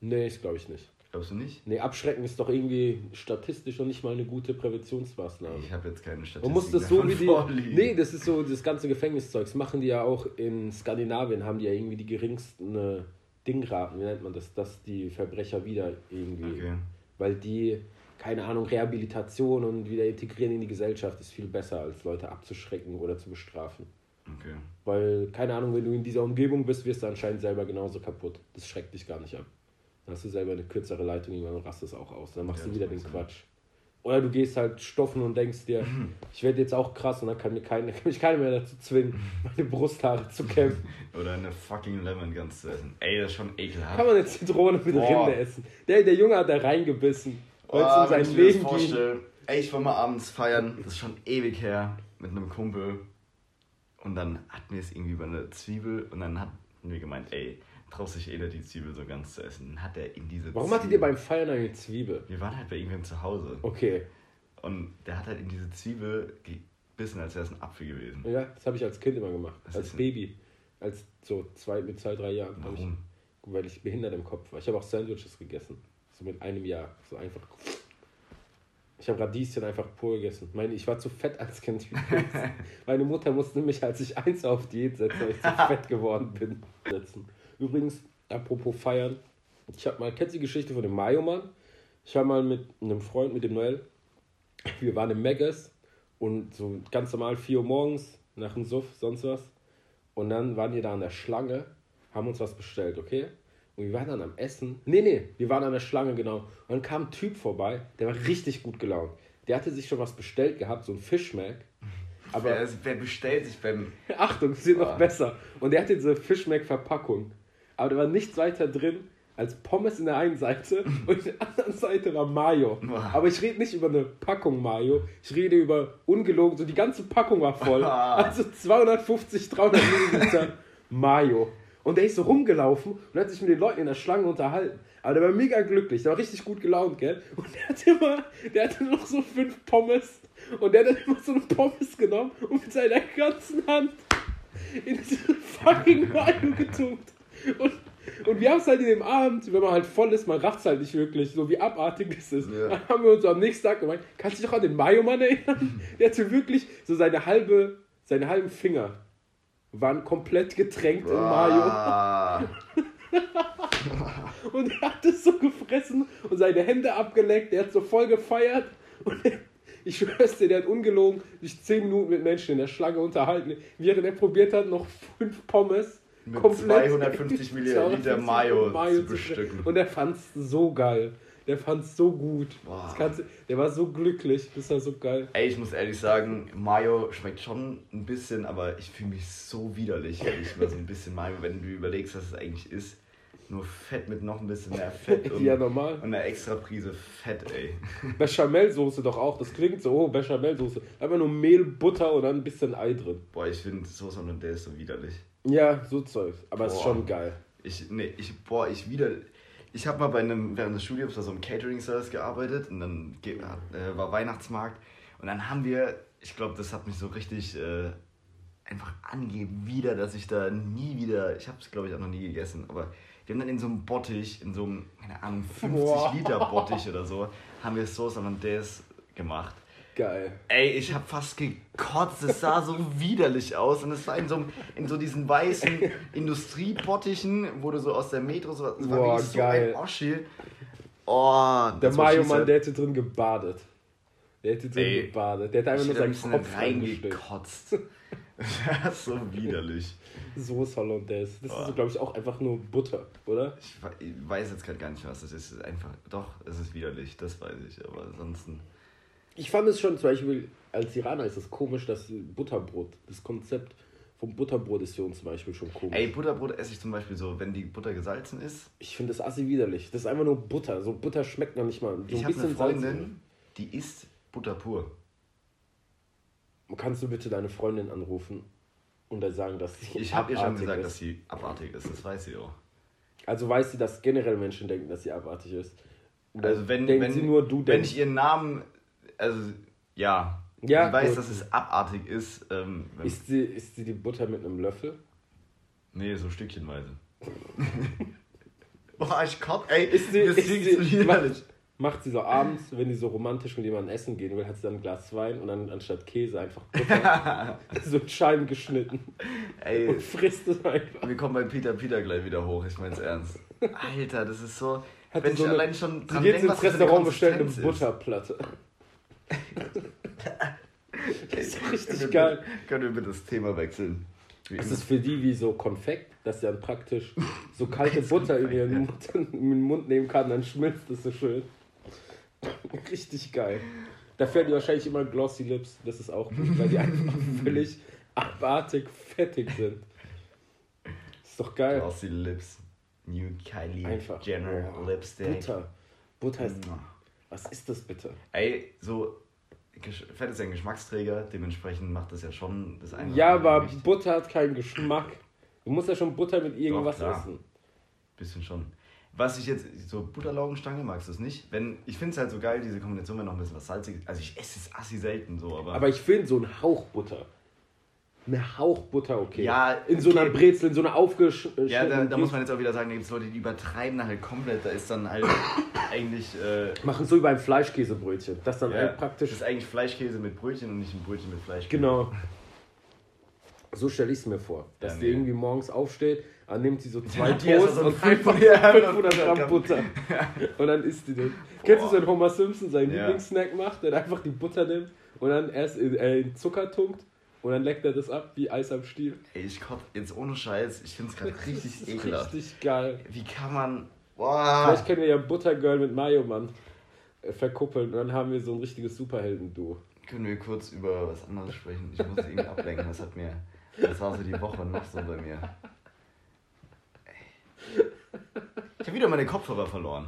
Nee, das glaube ich nicht. Glaubst du nicht? Nee, abschrecken ist doch irgendwie statistisch noch nicht mal eine gute Präventionsmaßnahme. Ich habe jetzt keine Statistik Man muss das so wie die. vorliegen. Nee, das ist so, das ganze Gefängniszeug. Das machen die ja auch in Skandinavien, haben die ja irgendwie die geringsten äh, Dingraten, wie nennt man das, dass die Verbrecher wieder irgendwie. Okay. Weil die, keine Ahnung, Rehabilitation und wieder integrieren in die Gesellschaft ist viel besser, als Leute abzuschrecken oder zu bestrafen. Okay. Weil, keine Ahnung, wenn du in dieser Umgebung bist, wirst du anscheinend selber genauso kaputt. Das schreckt dich gar nicht ab. Dann hast du selber eine kürzere Leitung irgendwann und rastest auch aus. Dann machst Ja, du wieder den Sinn. Quatsch. Oder du gehst halt stoffen und denkst dir, ich werde jetzt auch krass und dann kann, mir kein, kann mich keiner mehr dazu zwingen, meine Brusthaare zu kämpfen. Oder eine fucking Lemon Guns zu essen. Ey, das ist schon ekelhaft. Kann man eine Zitrone mit Boah. Rinde essen? Der, der Junge hat da reingebissen, weil es um sein ich mir das Leben ging. Ey, ich war mal abends feiern, das ist schon ewig her, mit einem Kumpel. Und dann hatten wir es irgendwie über eine Zwiebel und dann hatten wir gemeint, ey, traust dich eh nicht, die Zwiebel so ganz zu essen. Dann hat er in diese Warum Zwiebel... hattet ihr beim Feiern eine Zwiebel? Wir waren halt bei irgendwem zu Hause. Okay, Und der hat halt in diese Zwiebel gebissen, als wäre es ein Apfel gewesen. ja, das habe ich als Kind immer gemacht. Was als Baby. Als so zwei, mit zwei, drei Jahren. Warum? Ich, weil ich behindert im Kopf war. Ich habe auch Sandwiches gegessen. So mit einem Jahr. So einfach. Ich habe Radieschen einfach pur gegessen. Meine, ich war zu fett als Kind. Meine Mutter musste mich, als ich eins auf Diät setzte, weil ich zu fett geworden bin. Setzen. Übrigens, apropos feiern. Ich habe mal, kennst du die Geschichte von dem Mayo-Mann? Ich war mal mit einem Freund, mit dem Noel. Wir waren im Megas und so ganz normal 4 Uhr morgens nach dem Suff, sonst was. Und dann waren wir da an der Schlange, haben uns was bestellt, okay? Und wir waren dann am Essen. Nee, nee, wir waren an der Schlange, genau. Und dann kam ein Typ vorbei, der war richtig gut gelaunt. Der hatte sich schon was bestellt gehabt, so ein Fischmack. Aber wer, wer bestellt sich beim... Achtung, es wird noch Ah. besser. besser. Und der hatte diese Fischmack-Verpackung. Aber da war nichts weiter drin als Pommes in der einen Seite und in der anderen Seite war Mayo. Aber ich rede nicht über eine Packung Mayo, ich rede über ungelogen, so die ganze Packung war voll. Also 250, 300 Milliliter Mayo. Und der ist so rumgelaufen und hat sich mit den Leuten in der Schlange unterhalten. Aber der war mega glücklich, der war richtig gut gelaunt, gell? Und der hat immer, der hatte noch so fünf Pommes und der hat dann immer so eine Pommes genommen und mit seiner ganzen Hand in diese fucking Mayo getunkt. Und, und wir haben es halt in dem Abend, wenn man halt voll ist, man rafft es halt nicht wirklich, so wie abartig es ist. Ja. Dann haben wir uns am nächsten Tag gemeint, kannst du dich doch an den Mayo-Mann erinnern? Der hatte wirklich so seine halbe, seine halben Finger waren komplett getränkt in Mayo. Und er hat es so gefressen und seine Hände abgeleckt. Der hat so voll gefeiert. Und er, ich schwör's dir, der hat ungelogen sich 10 Minuten mit Menschen in der Schlange unterhalten, während er probiert hat, noch fünf Pommes Mit 250 Milliliter Mayo zu fressen. bestücken. Und er fand's so geil. Der fand's so gut. Kannst, du- der war so glücklich. Das war so geil. Ey, ich muss ehrlich sagen, Mayo schmeckt schon ein bisschen, aber ich fühle mich so widerlich, wenn ich mal so ein bisschen Mayo, wenn du überlegst, was es eigentlich ist. Nur Fett mit noch ein bisschen mehr Fett und, Ja, normal. und eine extra Prise Fett, ey. Bechamelsoße doch auch. Das klingt so, oh, Bechamelsoße. Einfach nur Mehl, Butter und dann ein bisschen Ei drin. Boah, ich finde Soße Hollandaise so widerlich. Ja, so Zeug. Aber es ist schon geil. Ich, nee, ich, boah, ich wieder. Ich habe mal bei einem, während des Studiums bei so einem Catering-Service gearbeitet und dann äh, war Weihnachtsmarkt und dann haben wir, ich glaube, das hat mich so richtig äh, einfach angegeben wieder, dass ich da nie wieder, ich habe es glaube ich auch noch nie gegessen, aber wir haben dann in so einem Bottich, in so einem, keine Ahnung, 50 Boah. Liter Bottich oder so, haben wir Sauce Hollandaise gemacht. Geil. Ey, ich hab fast gekotzt. Es sah so widerlich aus. Und es war in so, in so diesen weißen Industriepottichen, wo du so aus der Metro so. Es war Boah, so geil. ein Oschi. Oh, Der Mayo-Mann, der hätte drin gebadet. Der hätte drin Ey, gebadet. Der hätte einfach nur seinen Kopf reingekotzt. Das ist so widerlich. Soße Hollandaise. Das Boah. ist, glaube ich, auch einfach nur Butter, oder? Ich we- ich weiß jetzt gerade gar nicht, was das ist. Einfach. Doch, es ist widerlich, das weiß ich. Aber ansonsten. Ich fand es schon, zum Beispiel, als Iraner ist es komisch, dass Butterbrot, das Konzept vom Butterbrot ist für uns zum Beispiel schon komisch. Ey, Butterbrot esse ich zum Beispiel so, wenn die Butter gesalzen ist. Ich finde das assi widerlich. Das ist einfach nur Butter. So Butter schmeckt noch nicht mal. So Ich habe eine Freundin, salzig. die isst Butter pur. Kannst du bitte deine Freundin anrufen und dann sagen, dass sie Ich habe ihr schon gesagt, ist? dass sie abartig ist, das weiß sie auch. Also weiß sie, dass generell Menschen denken, dass sie abartig ist. Oder Also wenn, wenn, sie nur, du wenn denkst. ich ihren Namen, also ja, Ja, ich weiß, gut. dass es abartig ist. Ähm, wenn, Isst sie, isst sie die Butter mit einem Löffel? nee, so stückchenweise. Boah, ich komm, ey, Ist sie- ist sie- so widerlich. Macht sie so abends, wenn die so romantisch mit jemandem essen gehen will, hat sie dann ein Glas Wein und dann anstatt Käse einfach Butter so in Scheiben geschnitten Ey, und frisst es einfach. wir kommen bei Peter Peter gleich wieder hoch, ich mein's ernst. Alter, das ist so, Hat wenn sie ich so eine- allein schon Sie dran denke, ins was Restaurant, bestellt eine. Butterplatte. Das ist Können richtig wir- geil. Können wir bitte das Thema wechseln? Wie Das immer. ist für die wie so Konfekt, dass sie dann praktisch so kalte Butter in ihren Mund, in den Mund nehmen kann, dann schmilzt es so schön. Richtig geil. Dafür hat die wahrscheinlich immer Glossy Lips. Das ist auch gut, weil die einfach völlig abartig fettig sind. Ist doch geil. Glossy Lips. New Kylie Einfach. Jenner Oh, Lipstick. Butter. Butter ist. Was ist das bitte? Ey, so Fett ist ein Geschmacksträger, dementsprechend macht das ja schon das eine. Ja, aber. Butter hat keinen Geschmack. Du musst ja schon Butter mit irgendwas klar. essen. Bisschen schon. Was ich jetzt, so Butterlaugenstange, magst du es nicht? Wenn, ich finde es halt so geil, diese Kombination, wenn noch ein bisschen was salzig Also ich esse es assi selten so, aber. Aber ich finde so ein Hauch Butter. Eine Hauch Butter, okay. Ja, In so einer okay. Brezel, in so einer aufgeschnittenen. ja, da, da muss man jetzt auch wieder sagen, da gibt es Leute, die übertreiben da halt komplett. Da ist dann halt eigentlich. Äh, Machen so wie beim Fleischkäsebrötchen. Das dann ja, halt praktisch. Das ist eigentlich Fleischkäse mit Brötchen und nicht ein Brötchen mit Fleischkäse. Genau. So stelle ich es mir vor. Dass Ja, die nee. irgendwie morgens aufsteht, dann nimmt sie so zwei erst Toast so und ein 500, 500 500 Gramm. Butter. Und dann isst die den. Kennst du, wenn Homer Simpson seinen Ja. Lieblingssnack macht, der einfach die Butter nimmt und dann erst in, äh, in Zucker tunkt und dann leckt er das ab wie Eis am Stiel? Ey, ich kotze jetzt ohne Scheiß, ich finde es gerade richtig ekelhaft. Richtig geil. Wie kann man. Boah. Vielleicht können wir ja Buttergirl mit Mayo Mann äh, verkuppeln und dann haben wir so ein richtiges Superhelden-Duo. Können wir kurz über was anderes sprechen? Ich muss irgendwie ablenken. Das hat mir. Das war so die Woche noch so bei mir. Ich habe wieder meine Kopfhörer verloren.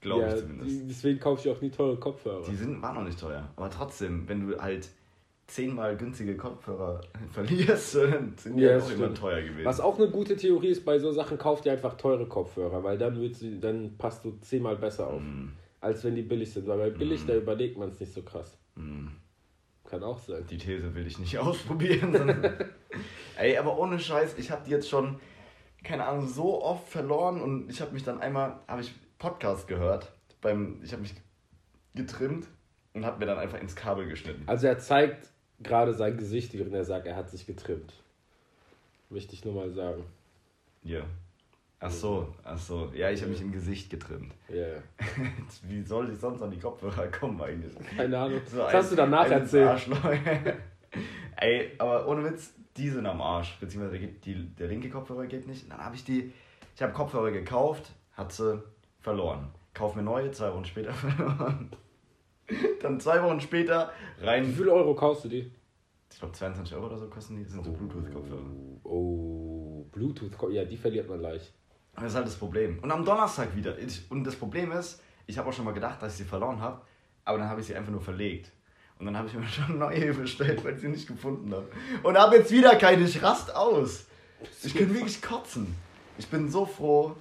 Glaube ja, ich zumindest. die, deswegen kaufe ich auch nie teure Kopfhörer. Die sind, waren noch nicht teuer. Aber trotzdem, wenn du halt zehnmal günstige Kopfhörer verlierst, dann sind die Ja, halt das auch immer teuer gewesen. Was auch eine gute Theorie ist, bei so Sachen kauft ihr einfach teure Kopfhörer, weil dann, sie, dann passt du zehnmal besser auf, Mm, als wenn die billig sind. Weil bei billig, Mhm. da überlegt man es nicht so krass. mm. Kann auch sein. Die These will ich nicht ausprobieren. Ey, aber ohne Scheiß, ich habe die jetzt schon, keine Ahnung, so oft verloren und ich habe mich dann einmal, habe ich Podcast gehört, beim, ich habe mich getrimmt und habe mir dann einfach ins Kabel geschnitten. Also er zeigt gerade sein Gesicht, während er sagt, er hat sich getrimmt. Möchte ich nur mal sagen. Ja. Ach so, ach so. Ja, ich habe mich im Gesicht getrimmt. Ja. Yeah. Wie soll ich sonst an die Kopfhörer kommen eigentlich? Keine Ahnung. So das ein- hast du danach erzählt. Ey, aber ohne Witz, die sind am Arsch. Beziehungsweise geht die, der linke Kopfhörer geht nicht. Dann habe ich die, ich habe Kopfhörer gekauft, hat sie verloren. Kauf mir neue, zwei Wochen später verloren. Dann zwei Wochen später Wie rein. viel Euro kaufst du die? Ich glaube 22 Euro oder so kosten die. Das sind so Bluetooth-Kopfhörer. Oh, Bluetooth, ja, die verliert man leicht. Das ist halt das Problem. Und am Donnerstag wieder. Ich, und das Problem ist, ich habe auch schon mal gedacht, dass ich sie verloren habe, aber dann habe ich sie einfach nur verlegt. Und dann habe ich mir schon neue bestellt, weil ich sie nicht gefunden habe. Und habe jetzt wieder keine. Ich rast aus. Ich kann wirklich kotzen. Ich bin so froh.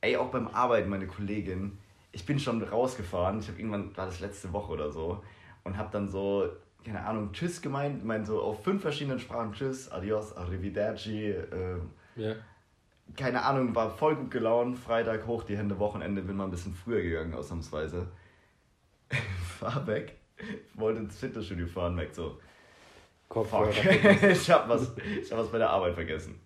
Ey, auch beim Arbeiten, meine Kollegin. Ich bin schon rausgefahren. Ich habe irgendwann, war das letzte Woche oder so. Und habe dann so, keine Ahnung, Tschüss gemeint. Ich meine so auf fünf verschiedenen Sprachen Tschüss, Adios, Arrivederci, äh, Ja. keine Ahnung, war voll gut gelaunt. Freitag hoch die Hände, Wochenende bin mal ein bisschen früher gegangen, ausnahmsweise. Fahr weg. Wollte ins Fitnessstudio fahren, merkt so, Kopfhörer. fuck, ich hab was, ich hab was bei der Arbeit vergessen.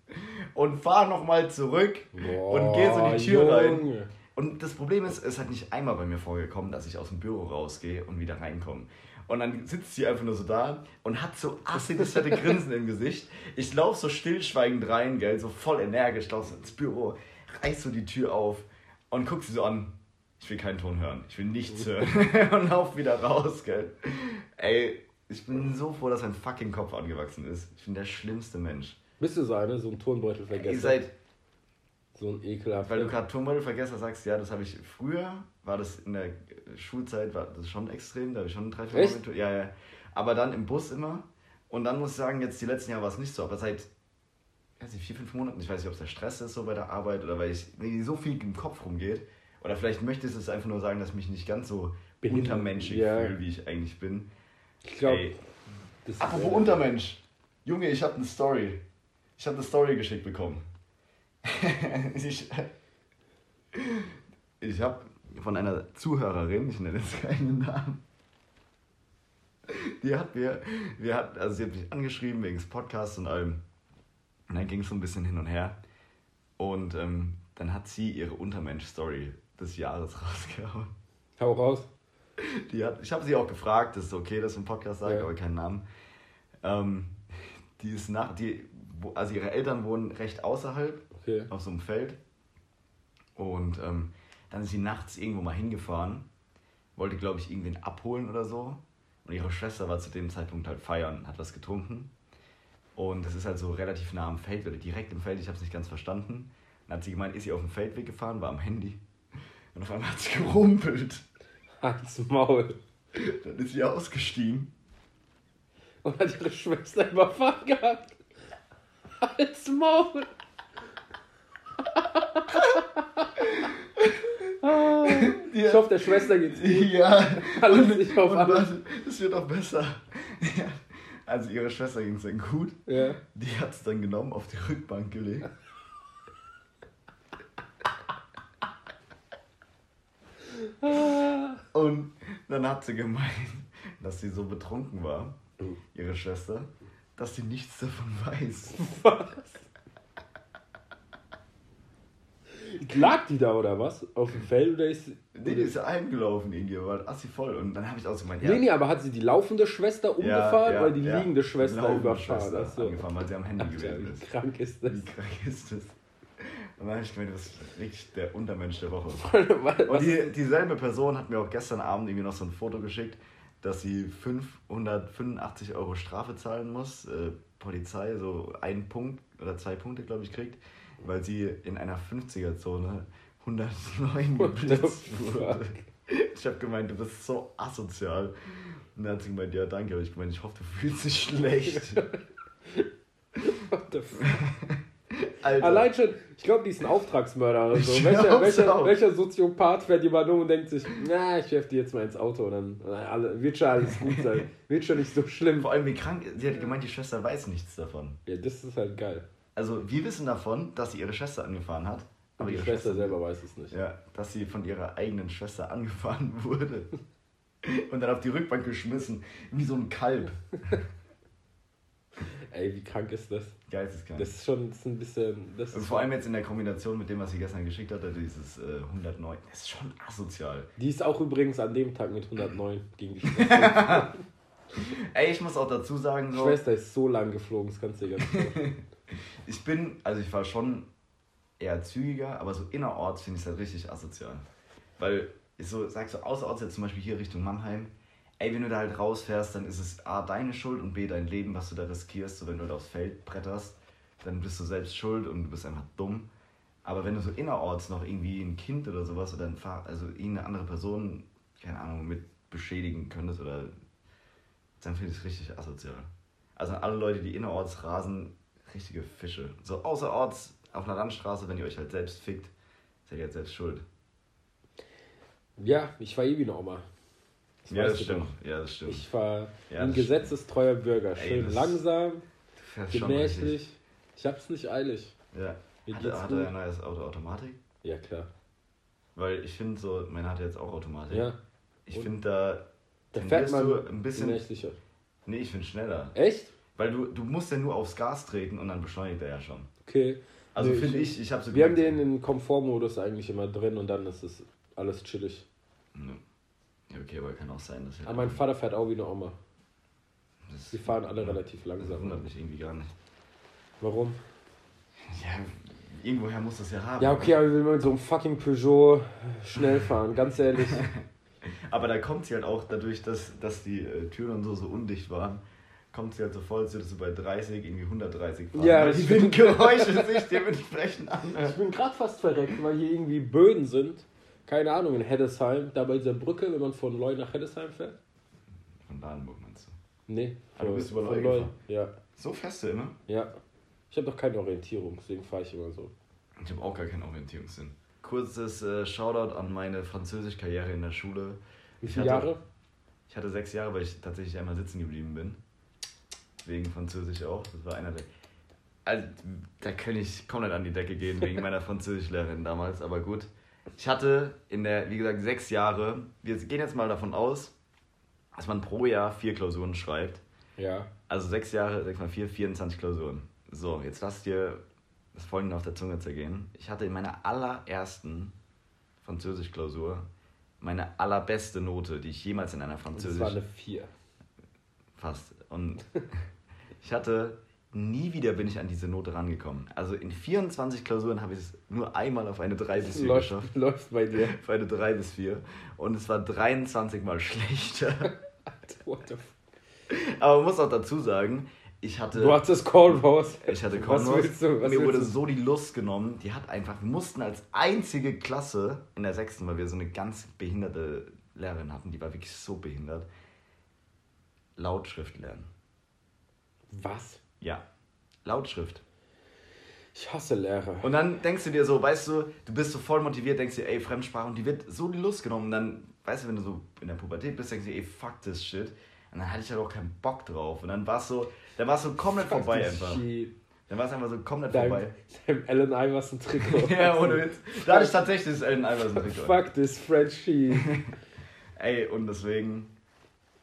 Und fahr nochmal zurück und geh so in die Tür rein. Junge. Und das Problem ist, es hat nicht einmal bei mir vorgekommen, dass ich aus dem Büro rausgehe und wieder reinkomme. Und dann sitzt sie einfach nur so da und hat so assiges fette Grinsen im Gesicht. Ich laufe so stillschweigend rein, gell, so voll energisch, lauf so ins Büro, reiß so die Tür auf und guck sie so an. Ich will keinen Ton hören, ich will nichts hören. und lauf wieder raus, gell. Ey, ich bin so froh, dass mein fucking Kopf angewachsen ist. Ich bin der schlimmste Mensch. Bist du so eine, so ein Turnbeutel Ihr vergessen? seid, so ein ekelhafter. Weil du gerade Turmbeutelvergesser sagst, ja, das habe ich früher, war das in der Schulzeit, war das schon extrem, da habe ich schon drei, vier Mal Ja, ja. Aber dann im Bus immer. Und dann muss ich sagen, jetzt die letzten Jahre war es nicht so, aber seit weiß nicht, vier, fünf Monaten, ich weiß nicht, ob es der Stress ist so bei der Arbeit oder weil ich so viel im Kopf rumgeht. Oder vielleicht möchtest du es einfach nur sagen, dass ich mich nicht ganz so Behindert, untermenschig ja. fühle, wie ich eigentlich bin. ich glaube, Apropos Untermensch. Junge, ich habe eine Story. Ich habe eine Story geschickt bekommen. ich ich habe von einer Zuhörerin, ich nenne jetzt keinen Namen, die hat mir, wir hat, also sie hat mich angeschrieben wegen des Podcasts und allem. Und dann ging es so ein bisschen hin und her. Und ähm, dann hat sie ihre Untermensch-Story des Jahres rausgehauen. Hau raus. Die hat, ich habe sie auch gefragt, das ist okay, dass ich im Podcast sage, Ja. aber keinen Namen. Ähm, die ist nach, die, also ihre Eltern wohnen recht außerhalb, Okay. auf so einem Feld. Und ähm, dann ist sie nachts irgendwo mal hingefahren, wollte, glaube ich, irgendwen abholen oder so. Und ihre Schwester war zu dem Zeitpunkt halt feiern, hat was getrunken. Und das ist halt so relativ nah am Feld, oder direkt im Feld, ich habe es nicht ganz verstanden. Dann hat sie gemeint, ist sie auf dem Feldweg gefahren, war am Handy. Und auf einmal hat sie gerumpelt. Halt's Maul. Dann ist sie ausgestiegen. Und hat ihre Schwester überfahren gehabt. Halt's Maul. Ah, ich hoffe, der Schwester geht's gut. Ja, Alles und, nicht auf alles. es wird auch besser. Ja. Also ihre Schwester ging es dann gut. Ja. Die hat es dann genommen, auf die Rückbank gelegt. Ah. Und dann hat sie gemeint, dass sie so betrunken war, ihre Schwester, dass sie nichts davon weiß. Was? Lag die da oder was? Auf dem Feld oder ist. Nee, die ist ja eingelaufen irgendwie, war assi voll. Und dann habe ich auch so gemeint, Nee, nee, aber hat sie die laufende Schwester umgefahren oder die liegende Schwester laufende überfahren? Schwester Achso. angefahren, weil sie am Handy gewesen wie ist. krank ist das? Wie krank ist das? Gemeint, das ist wirklich der Untermensch der Woche. Und die, dieselbe Person hat mir auch gestern Abend irgendwie noch so ein Foto geschickt, dass sie 585 Euro Strafe zahlen muss. Äh, Polizei so einen Punkt oder zwei Punkte, glaube ich, kriegt, weil sie in einer 50er-Zone 109 What the geblitzt wurde. Ich habe gemeint, du bist so asozial. Und dann hat sie gemeint, ja danke, aber ich gemeint, ich hoffe, du fühlst dich schlecht. What the fuck? Alter. Allein schon, ich glaube, die ist ein Auftragsmörder oder so. Ich Welcher, welcher, welcher Soziopath fährt jemand um und denkt sich, na, ich werfe die jetzt mal ins Auto und dann alle, wird schon alles gut sein. wird schon nicht so schlimm. Vor allem, wie krank, sie hat gemeint, die Schwester weiß nichts davon. Ja, das ist halt geil. Also, wir wissen davon, dass sie ihre Schwester angefahren hat. Aber die ihre Schwester selber weiß es nicht. Ja, dass sie von ihrer eigenen Schwester angefahren wurde. Und dann auf die Rückbank geschmissen, wie so ein Kalb. Ey, wie krank ist das? Geisteskrank. Das ist schon das ist ein bisschen. Das vor allem jetzt in der Kombination mit dem, was sie gestern geschickt hatte, dieses äh, 109. Das ist schon asozial. Die ist auch übrigens an dem Tag mit 109 gegen die. Ey, ich muss auch dazu sagen, so, Schwester ist so lang geflogen, das kannst du dir gar nicht vorstellen. ich bin, also ich war schon eher zügiger, aber so innerorts finde ich es halt richtig asozial. Weil, ich so, sagst du, außerorts jetzt zum Beispiel hier Richtung Mannheim, ey, wenn du da halt rausfährst, dann ist es A, deine Schuld und B, dein Leben, was du da riskierst. So, wenn du da aufs Feld bretterst, dann bist du selbst schuld und du bist einfach dumm. Aber wenn du so innerorts noch irgendwie ein Kind oder sowas oder ein Fahr also irgendeine andere Person, keine Ahnung, mit beschädigen könntest oder dann finde ich es richtig asozial. Also alle Leute, die innerorts rasen, richtige Fische. So außerorts auf einer Landstraße, wenn ihr euch halt selbst fickt, seid ihr halt selbst schuld. Ja, ich war eh wie eine Oma. Das Ja, das stimmt. doch. Ja, das stimmt. Ich war Ja, ein gesetzestreuer Bürger. Ey, Schön das- langsam, gemächlich. Ich hab's nicht eilig. Ja. Hat, er- hat er ein neues Auto Automatik? Ja, klar. Weil ich finde so, meine hat jetzt auch Automatik. Ja, Ich finde da da fährt man du ein bisschen. gemächlicher. Nee, ich finde schneller. Echt? Weil du, du musst ja nur aufs Gas treten und dann beschleunigt er ja schon. Okay. Also Nee, finde ich, ich habe so Wir haben den in Komfortmodus eigentlich immer drin und dann ist es alles chillig. Ne. Ja, okay, aber kann auch sein, dass Aber mein Vater fährt auch wie eine Oma. das, Die fahren alle relativ das langsam. wundert mich irgendwie gar nicht. Warum? Ja, irgendwoher muss das ja haben. Ja, okay, aber will man mit so einem fucking Peugeot schnell fahren, ganz ehrlich. Aber da kommt sie halt auch dadurch, dass, dass die äh, Türen und so so undicht waren, kommt sie halt so voll, als würdest du bei 30 irgendwie 130 fahren. Ja, weil das die. Windgeräusche sich dementsprechend Ich anhören. bin gerade fast verreckt, weil hier irgendwie Böden sind. Keine Ahnung, in Heddesheim, da bei dieser Brücke, wenn man von Leu nach Heddesheim fährt. Von Dahlenburg meinst du? Nee, Ah, du von- bist über Leu? Ja, So fährst du immer? ja. Ich habe doch keine Orientierung, deswegen fahre ich immer so. Ich habe auch gar keinen Orientierungssinn. Kurzes äh, Shoutout an meine Französischkarriere in der Schule. Wie Ich viele hatte- Jahre? Ich hatte sechs Jahre, weil ich tatsächlich einmal sitzen geblieben bin. Wegen Französisch auch. Das war einer der. Also, da kann ich komplett an die Decke gehen, wegen meiner Französischlehrerin damals, aber gut. Ich hatte in der, wie gesagt, sechs Jahre. Wir gehen jetzt mal davon aus, dass man pro Jahr vier Klausuren schreibt. Ja. Also sechs Jahre, sechs mal vier, 24 Klausuren. So, jetzt lass dir das folgende auf der Zunge zergehen. Ich hatte in meiner allerersten Französisch-Klausur meine allerbeste Note, die ich jemals in einer Französisch... das war eine 4. Fast. Und ich hatte, nie wieder bin ich an diese Note rangekommen. Also in 24 Klausuren habe ich es nur einmal auf eine 3 bis 4 Läuft, geschafft. läuft bei dir. Auf eine 3 bis 4. Und es war 23 mal schlechter. What the f Aber man muss auch dazu sagen, ich hatte... Du hattest Cornrows. Ich hatte Was Cornrows. willst du? Was Mir wurde so die Lust genommen. Die hat einfach, wir mussten als einzige Klasse in der sechsten, weil wir so eine ganz behinderte Lehrerin hatten, die war wirklich so behindert, Lautschrift lernen. Was? Ja, Lautschrift. Ich hasse Lehrer. Und dann denkst du dir so, weißt du, du bist so voll motiviert, denkst dir, ey, Fremdsprache, und die wird so die Lust genommen. Und dann, weißt du, wenn du so in der Pubertät bist, denkst du dir, ey, fuck this shit. Und dann hatte ich halt auch keinen Bock drauf. Und dann war es so, dann war es so komplett vorbei Fuck this einfach. shit. Dann war es einfach so komplett Dein, vorbei. dein Allen Iverson Trikot. Ja, ohne Witz. Da hatte ich tatsächlich das Allen Iverson Trikot. Fuck this Frenchie. Ey, und deswegen,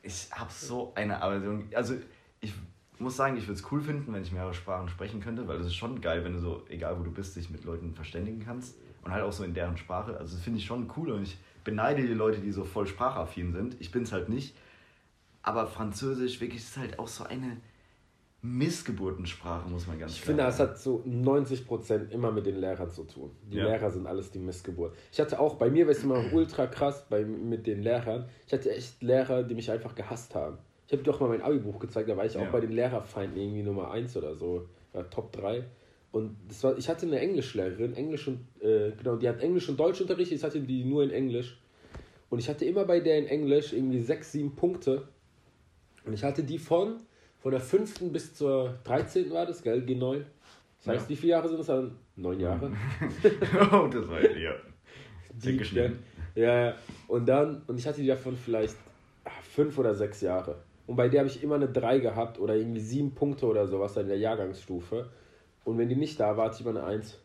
ich habe so eine Aversion. Also, ich muss sagen, ich würde es cool finden, wenn ich mehrere Sprachen sprechen könnte, weil das ist schon geil, wenn du so, egal wo du bist, dich mit Leuten verständigen kannst. Und halt auch so in deren Sprache. Also, das finde ich schon cool und ich beneide die Leute, die so voll sprachaffin sind. Ich bin es halt nicht. Aber Französisch, wirklich, ist halt auch so eine Missgeburtensprache, muss man ganz Ich klar finde, das sagen. hat so 90% immer mit den Lehrern zu tun. Die Ja. Lehrer sind alles die Missgeburt. Ich hatte auch, bei mir war es immer ultra krass bei, mit den Lehrern. Ich hatte echt Lehrer, die mich einfach gehasst haben. Ich habe dir auch mal mein Abi-Buch gezeigt, da war ich auch Ja. bei den Lehrerfeinden irgendwie Nummer 1 oder so, war Top 3. Und das war, ich hatte eine Englischlehrerin, Englisch und, äh, genau, die hat Englisch und Deutsch unterrichtet, ich hatte die nur in Englisch. Und ich hatte immer bei der in Englisch irgendwie 6, 7 Punkte. Und ich hatte die von, von der 5. bis zur 13. war das, gell, G9. Das heißt, Ja. wie viele Jahre sind es dann? Neun Jahre. oh, das war ja. Die, ja, ja. Und dann, und ich hatte die davon vielleicht ah, fünf oder sechs Jahre. Und bei der habe ich immer eine 3 gehabt oder irgendwie sieben Punkte oder sowas in der Jahrgangsstufe. Und wenn die nicht da war, hatte ich immer eine 1.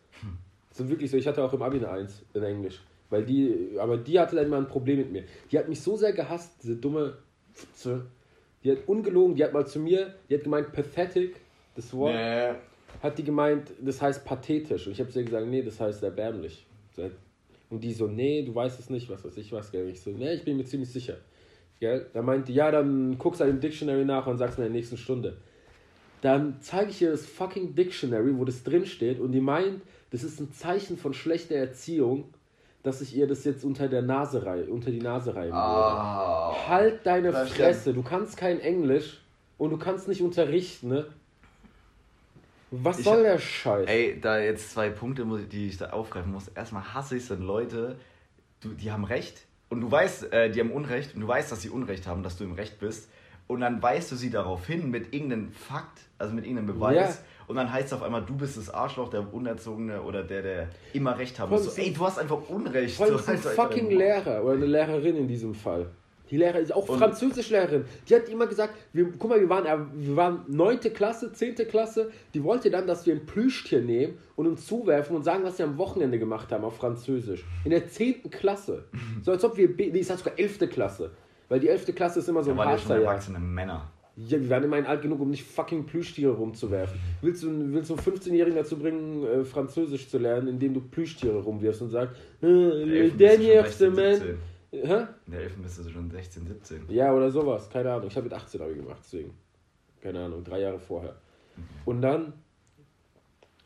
So wirklich so, ich hatte auch im Abi eine 1 in Englisch. Weil die, aber die hatte dann immer ein Problem mit mir. Die hat mich so sehr gehasst, diese dumme Pfütze. Die hat ungelogen, die hat mal zu mir, die hat gemeint, pathetic, das Wort Nee. hat die gemeint, das heißt pathetisch. Und ich habe zu ihr gesagt, nee, das heißt erbärmlich. Und die so, nee, du weißt es nicht, was weiß ich was, gell? Ich so, nee, ich bin mir ziemlich sicher. Gell? Dann meinte, die, ja, dann guckst du halt im Dictionary nach und sagst in der nächsten Stunde. Dann zeige ich ihr das fucking Dictionary, wo das drin steht, und die meint, das ist ein Zeichen von schlechter Erziehung, dass ich ihr das jetzt unter der Nase rei unter die Nase reiben würde. Ah. Halt deine Fresse, du kannst kein Englisch und du kannst nicht unterrichten, ne? Was Ich soll hab- der Scheiß? Ey, da jetzt zwei Punkte, die ich da aufgreifen muss. Erstmal hasse ich es, wenn Leute, du, die haben Recht und du weißt, äh, die haben Unrecht und du weißt, dass sie Unrecht haben, dass du im Recht bist. Und dann weist du sie darauf hin mit irgendeinem Fakt, also mit irgendeinem Beweis. Ja. Und dann heißt es auf einmal, du bist das Arschloch, der Unerzogene oder der, der immer Recht haben muss. So, ey, du hast einfach Unrecht. Allem So, ein fucking. Lehrer oder eine Lehrerin in diesem Fall. Die Lehrerin ist auch Und- Französischlehrerin. Die hat immer gesagt, wir, guck mal, wir waren, äh, wir waren 9. Klasse, 10. Klasse. Die wollte dann, dass wir ein Plüschtier nehmen und uns zuwerfen und sagen, was sie am Wochenende gemacht haben auf Französisch. In der 10. Klasse. So als ob wir, nee, ich sag sogar 11. Klasse. Weil die 11. Klasse ist immer so ein waren ja schon erwachsene Männer. Ja, wir waren immerhin alt genug, um nicht fucking Plüschtiere rumzuwerfen. Willst du, willst du einen 15-Jährigen dazu bringen, äh, Französisch zu lernen, indem du Plüschtiere rumwirfst und sagst, äh, dernier 16, semaine. 17. Hä? In der Elfen bist du schon 16, 17. Ja, oder sowas, keine Ahnung. Ich habe mit 18 Abi gemacht, deswegen. Keine Ahnung, drei Jahre vorher. Und dann,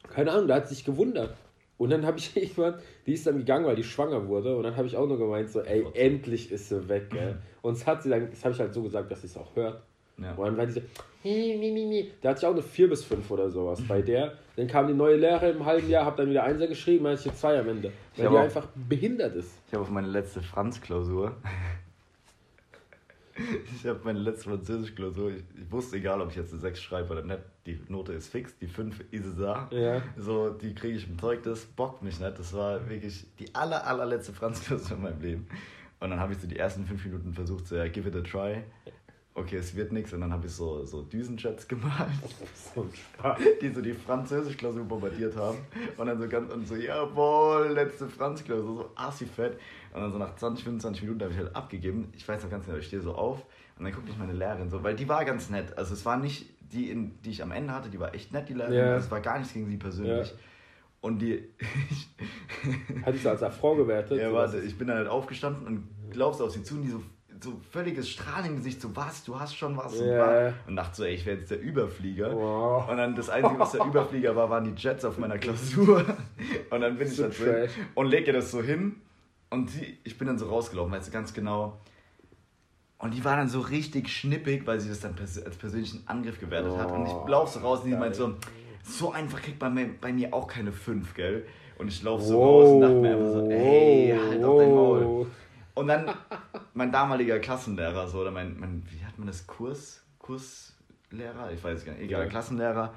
keine Ahnung, da hat sie sich gewundert. Und dann habe ich irgendwann, die ist dann gegangen, weil die schwanger wurde. Und dann habe ich auch nur gemeint, so, ey, Trotzdem. endlich ist sie weg, gell. Und es hat sie dann, das habe ich halt so gesagt, dass sie es auch hört. Ja. Und dann war diese, "Hi, mi, mi, mi." da hatte ich auch eine 4 bis 5 oder sowas bei der. Dann kam die neue Lehrerin im halben Jahr, habe dann wieder Einser geschrieben, dann ich eine 2 am Ende. Ich Weil hab die einfach behindert ist. Ich habe auf meine letzte Franz-Klausur. Ich habe meine letzte Französisch-Klausur. Ich, ich wusste, egal ob ich jetzt eine 6 schreibe oder nicht, die Note ist fix, die 5 ist es da. Ja. So, die kriege ich im Zeugnis, bockt mich nicht. Das war wirklich die aller, allerletzte Franz-Klausur in meinem Leben. Und dann habe ich so die ersten 5 Minuten versucht, so, ja, give it a try. Okay, es wird nichts. Und dann habe ich so, so Düsenjets gemalt. So die so die Französisch-Klausur bombardiert haben. Und dann so ganz und so, jawohl, letzte Franz-Klausur, so assi-fett. Und dann so nach 20, 25 Minuten habe ich halt abgegeben. Ich weiß noch ganz genau, ich stehe so auf und dann guckt mich meine Lehrerin so, weil die war ganz nett. Also es war nicht die, in, die ich am Ende hatte, die war echt nett, die Lehrerin. Also es war gar nichts gegen sie persönlich. Ja. Und die, Hat ich so als Affront gewertet. ja, warte, ich bin dann halt aufgestanden und glaubst auf sie zu und die so, so völliges Strahlen im Gesicht, so was, du hast schon was war, und dachte so, ey, ich werde jetzt der Überflieger. Wow. Und dann das Einzige, was der Überflieger war, waren die Jets auf meiner Klausur. Und dann bin ich So da drin und lege das so hin. Und sie, ich bin dann so rausgelaufen, weißt du, ganz genau. Und die war dann so richtig schnippig, weil sie das dann pers als persönlichen Angriff gewertet hat. Und ich Oh, laufe so raus und die meint so, so einfach kriegt man bei, bei mir auch keine 5, gell? Und ich laufe so Wow. raus und dachte mir einfach so, ey, halt doch dein Maul. Wow. Und dann mein damaliger Klassenlehrer, so, oder mein, mein wie hat man das, Kurs, Kurslehrer? Ich weiß es gar nicht, egal, Ja. Klassenlehrer, hat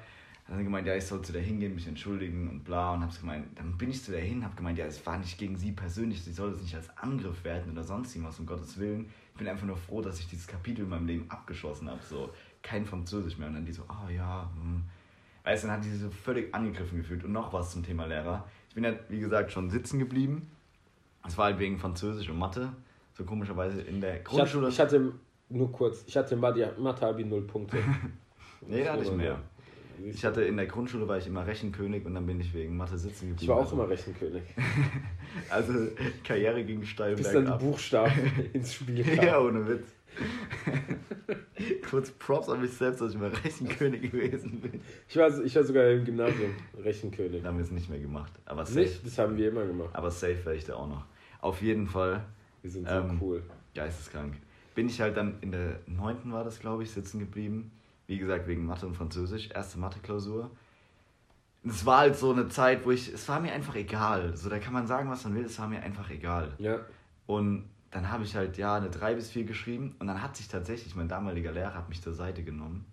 dann gemeint, ja, ich soll zu der hingehen, mich entschuldigen und bla. Und hab's gemeint, dann bin ich zu der hin, hab gemeint, ja, es war nicht gegen sie persönlich, sie soll das nicht als Angriff werten oder sonst irgendwas, um Gottes Willen. Ich bin einfach nur froh, dass ich dieses Kapitel in meinem Leben abgeschlossen habe, so, kein Französisch mehr. Und dann die so, ah ja, hm. Weißt du, dann hat die sich so völlig angegriffen gefühlt. Und noch was zum Thema Lehrer. Ich bin ja, wie gesagt, schon sitzen geblieben. Es war halt wegen Französisch und Mathe. So komischerweise in der Ich Grundschule. hatte, ich hatte nur kurz, ich hatte in Mathe Mathe Abi 0 Punkte. nee, da hatte ich mehr. Ich, Ich hatte in der Grundschule war ich immer Rechenkönig und dann bin ich wegen Mathe sitzen geblieben. ich war auch also, immer Rechenkönig. Also Karriere ging steil Bis dann bergab. die Buchstaben ins Spiel kamen. Ja, ohne Witz. Kurz Props an mich selbst, dass ich mal Rechenkönig gewesen bin. Ich war, ich war sogar im Gymnasium Rechenkönig. Da haben wir es nicht mehr gemacht. Aber safe, Nicht? Das haben wir immer gemacht. aber safe wäre ich da auch noch. Auf jeden Fall Wir sind so Ähm, cool. geisteskrank. Bin ich halt dann in der neunten war das, glaube ich, sitzen geblieben. Wie gesagt, wegen Mathe und Französisch. Erste Mathe-Klausur. Es war halt so eine Zeit, wo ich, es war mir einfach egal. So, da kann man sagen, was man will, es war mir einfach egal. Ja. Und dann habe ich halt, ja, eine 3 bis 4 geschrieben. Und dann hat sich tatsächlich, mein damaliger Lehrer hat mich zur Seite genommen.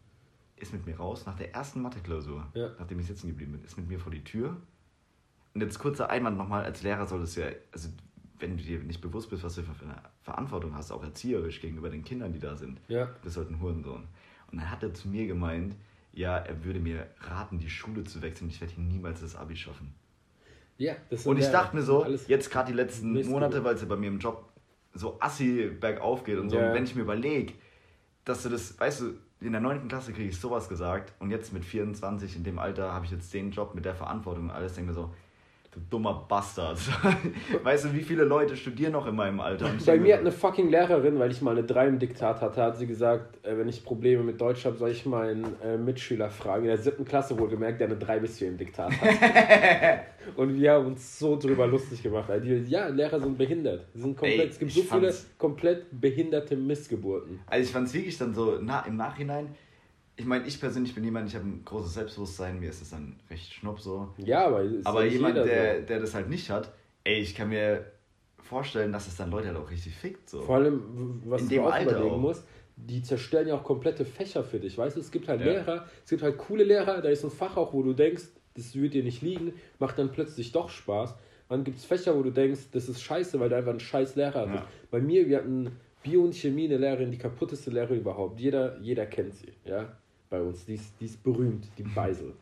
ist mit mir raus nach der ersten Mathe-Klausur, Ja. nachdem ich sitzen geblieben bin, ist mit mir vor die Tür. Und jetzt kurzer Einwand nochmal, als Lehrer soll es ja, also wenn du dir nicht bewusst bist, was du für eine Verantwortung hast, auch erzieherisch gegenüber den Kindern, die da sind, Ja. bist halt ein Hurensohn. Und dann hat er zu mir gemeint, ja, er würde mir raten, die Schule zu wechseln, ich werde hier niemals das Abi schaffen. Ja, das Und ich Lehrer. dachte mir so, jetzt gerade die letzten Monate, weil es ja bei mir im Job so assi bergauf geht und so, Ja. und wenn ich mir überlege, dass du das, weißt du, in der 9. Klasse kriege ich sowas gesagt und jetzt mit 24 in dem Alter habe ich jetzt den Job mit der Verantwortung und alles, denke mir so, du dummer Bastard. weißt du, wie viele Leute studieren noch in meinem Alter? Bei mir hat eine fucking Lehrerin, weil ich mal eine 3 im Diktat hatte, hat sie gesagt, äh, wenn ich Probleme mit Deutsch habe, soll ich meinen äh, Mitschüler fragen. In der siebten Klasse wohlgemerkt, der eine 3 bis 4 im Diktat hat. Und wir haben uns so drüber lustig gemacht. Ja, Lehrer sind behindert. Sie sind komplett, Ey, es gibt so viele komplett behinderte Missgeburten. Also ich fand es wirklich dann so na, im Nachhinein, ich meine, ich persönlich bin jemand, ich habe ein großes Selbstbewusstsein, mir ist es dann recht schnupp so. Ja, aber, ist Aber ja jemand, der, so. der das halt nicht hat, ey, ich kann mir vorstellen, dass es dann Leute halt auch richtig fickt. So. Vor allem, was In du auch Alter überlegen auch. musst, die zerstören ja auch komplette Fächer für dich. Weißt du, es gibt halt Ja. Lehrer, es gibt halt coole Lehrer, da ist ein Fach auch, wo du denkst, das wird dir nicht liegen, macht dann plötzlich doch Spaß. Dann gibt es Fächer, wo du denkst, das ist scheiße, weil du einfach einen scheiß Lehrer hattest. Ja. Bei mir, wir hatten Bio und Chemie eine Lehrerin, die kaputteste Lehrerin überhaupt. Jeder, jeder kennt sie, ja, bei uns. Die ist, die ist berühmt, die Beisel.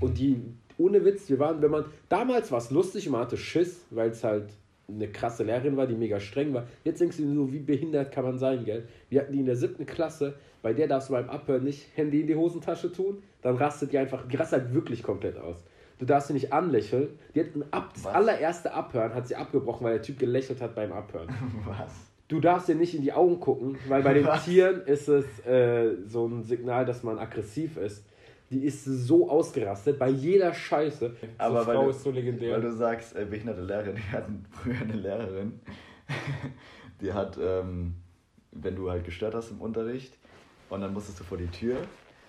Und die, ohne Witz, wir waren, wenn man, damals war es lustig, man hatte Schiss, weil es halt eine krasse Lehrerin war, die mega streng war. Jetzt denkst du dir so, wie behindert kann man sein, gell? Wir hatten die in der siebten Klasse, bei der darfst du beim Abhören nicht Handy in die Hosentasche tun, dann rastet die einfach, die rastet halt wirklich komplett aus. Du darfst sie nicht anlächeln. Die hat ein Ab, das allererste Abhören hat sie abgebrochen, weil der Typ gelächelt hat beim Abhören. Was? Du darfst dir nicht in die Augen gucken, weil bei den Was? Tieren ist es äh, so ein Signal, dass man aggressiv ist. Die ist so ausgerastet bei jeder Scheiße. Aber so weil Frau du, ist so legendär. weil du sagst, äh, behinderte Lehrerin, wir hatten früher eine Lehrerin, die hat, ähm, wenn du halt gestört hast im Unterricht und dann musstest du vor die Tür,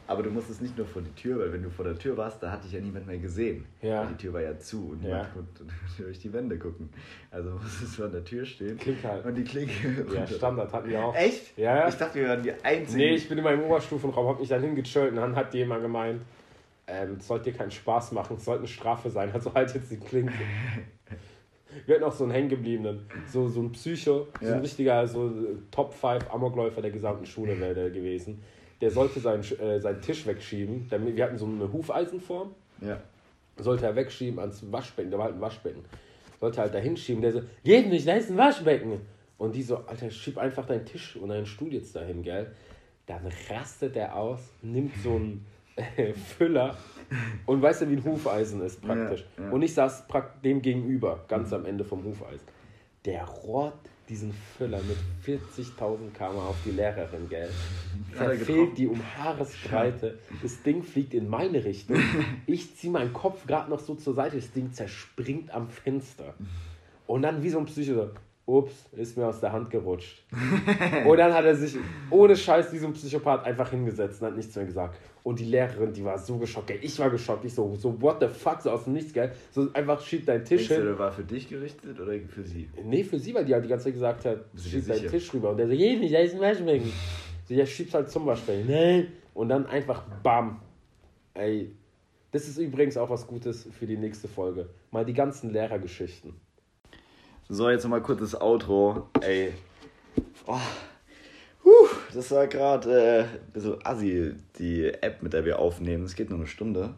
aber du musstest nicht nur vor die Tür, weil wenn du vor der Tür warst, da hat dich ja niemand mehr gesehen. Ja. Die Tür war ja zu und Ja. niemand konnte durch die Wände gucken. Also musstest du an der Tür stehen Klinke halt. und die Klinke. ja, Standard hatten wir auch. Echt? Ja, ja. Ich dachte, wir waren die einzigen. Nee, ich bin immer im Oberstufenraum, hab mich dann hingechillt und dann hat jemand gemeint, ähm, es sollte dir keinen Spaß machen, es sollte eine Strafe sein, also halt jetzt die Klinke. Wir hatten auch so einen hängengebliebenen, so, so ein Psycho, so Ja. ein richtiger so Top 5 Amokläufer der gesamten Schule wäre der gewesen. Der sollte seinen, äh, seinen Tisch wegschieben, wir hatten so eine Hufeisenform, Ja. sollte er wegschieben ans Waschbecken, da war halt ein Waschbecken. Sollte halt da hinschieben, der so, geht nicht, da ist ein Waschbecken. Und die so, Alter, schieb einfach deinen Tisch und deinen Stuhl jetzt dahin, gell? Dann rastet er aus, nimmt so einen äh, Füller und weißt du, wie ein Hufeisen ist praktisch. Ja, ja. Und ich saß dem gegenüber, ganz am Ende vom Hufeisen. Der rohrt diesen Füller mit 40.000 km auf die Lehrerin, gell? Er? Verfehlt die um Haaresbreite. Das Ding fliegt in meine Richtung. Ich ziehe meinen Kopf gerade noch so zur Seite. Das Ding zerspringt am Fenster. Und dann wie so ein Psycho ups, ist mir aus der Hand gerutscht. und dann hat er sich ohne Scheiß diesem Psychopath einfach hingesetzt und hat nichts mehr gesagt. Und die Lehrerin, die war so geschockt. Gell? Ich war geschockt. Ich so, so what the fuck, so aus dem Nichts, gell? So einfach schieb deinen Tisch Denkst du, hin. der war für dich gerichtet oder für sie? Nee, für sie, weil die halt die ganze Zeit gesagt hat, Bist du schieb dir deinen? Tisch rüber. Und der so, geh nicht, da ist ein Waschbecken. So, ja, schieb's halt zum Waschbecken. Nein. Und dann einfach bam. Ey, das ist übrigens auch was Gutes für die nächste Folge. Mal die ganzen Lehrergeschichten. So, jetzt nochmal kurz das Outro. Ey. Oh. Huh, das war gerade äh, so assi, die App, mit der wir aufnehmen. Es geht nur eine Stunde.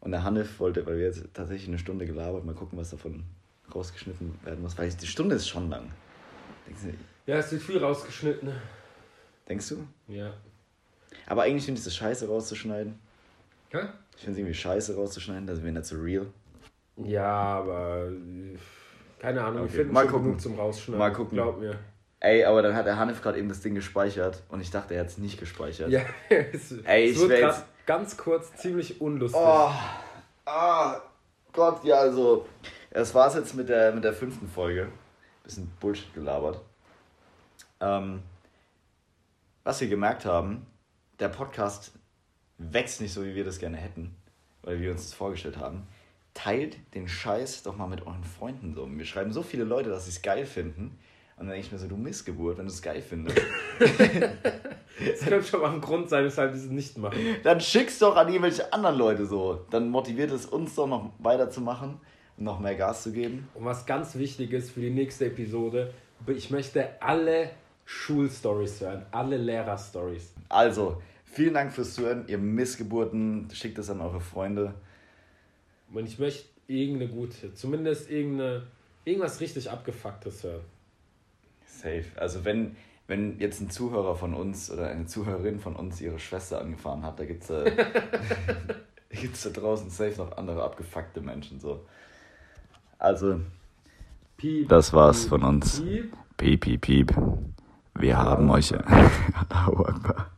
Und der Hanif wollte, weil wir jetzt tatsächlich eine Stunde gelabert, mal gucken, was davon rausgeschnitten werden muss. Weil die Stunde ist schon lang. Denkst du? Ja, es wird viel rausgeschnitten. Denkst du? Ja. Aber eigentlich finde ich es scheiße rauszuschneiden. Hä? Ich finde es irgendwie scheiße rauszuschneiden, das wäre nicht so real. Ja, aber äh, keine Ahnung, wir Okay, finden mal schon gucken. genug zum Rausschneiden. Mal gucken. Glaub mir. Ey, aber dann hat der Hanif gerade eben das Ding gespeichert und ich dachte, er hat es nicht gespeichert. Ja, es, Ey, es ich wird jetzt- ganz kurz ziemlich unlustig. Oh, ah, Gott, ja, also, das war's jetzt mit der, mit der fünften Folge. Bisschen Bullshit gelabert. Ähm, was wir gemerkt haben, der Podcast wächst nicht so, wie wir das gerne hätten, weil wir uns das vorgestellt haben. Teilt den Scheiß doch mal mit euren Freunden so. Wir schreiben so viele Leute, dass sie es geil finden. Und dann denke ich mir so, du Missgeburt, wenn du es geil findest. Es gibt könnte schon mal ein Grund sein, weshalb sie es nicht machen. Dann schick's doch an irgendwelche anderen Leute so. Dann motiviert es uns doch noch weiterzumachen und noch mehr Gas zu geben. Und was ganz wichtig ist für die nächste Episode, ich möchte alle Schulstories hören, alle Lehrerstories. Also, vielen Dank fürs Zuhören. Ihr Missgeburten, schickt es an eure Freunde. Und ich möchte irgendeine gute, zumindest irgendeine, irgendwas richtig abgefucktes hören. Safe. Also wenn, wenn jetzt ein Zuhörer von uns oder eine Zuhörerin von uns ihre Schwester angefahren hat, da gibt es äh, gibt's da draußen safe noch andere abgefuckte Menschen. So. Also, Piep, das war's piep, von uns. piep. Piep, piep, piep. Wir haben euch. Allahu Akbar.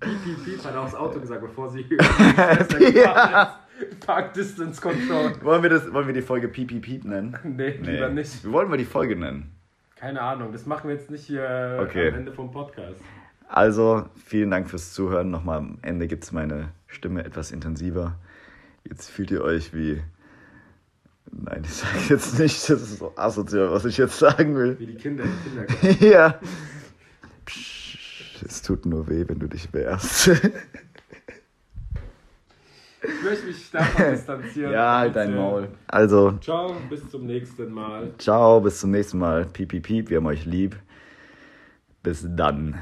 Piep, piep, piep, hat er aufs Auto gesagt, bevor sie Schwester gefahren ist. Park Distance Control. Wollen wir, das, wollen wir die Folge Piep, piep, piep nennen? Nee, lieber nicht. Wie wollen wir die Folge nennen? Keine Ahnung, das machen wir jetzt nicht hier Okay. am Ende vom Podcast. Also, vielen Dank fürs Zuhören. Nochmal am Ende gibt es meine Stimme etwas intensiver. Jetzt fühlt ihr euch wie. Nein, ich sage jetzt nicht, das ist so asozial, was ich jetzt sagen will. Wie die Kinder im Kindergarten. ja. Psch, es tut nur weh, wenn du dich wehrst. Ich möchte mich davon distanzieren. ja, halt dein. Maul. Also, Ciao, bis zum nächsten Mal. ciao, bis zum nächsten Mal. Piep, piep, piep, wir haben euch lieb. Bis dann.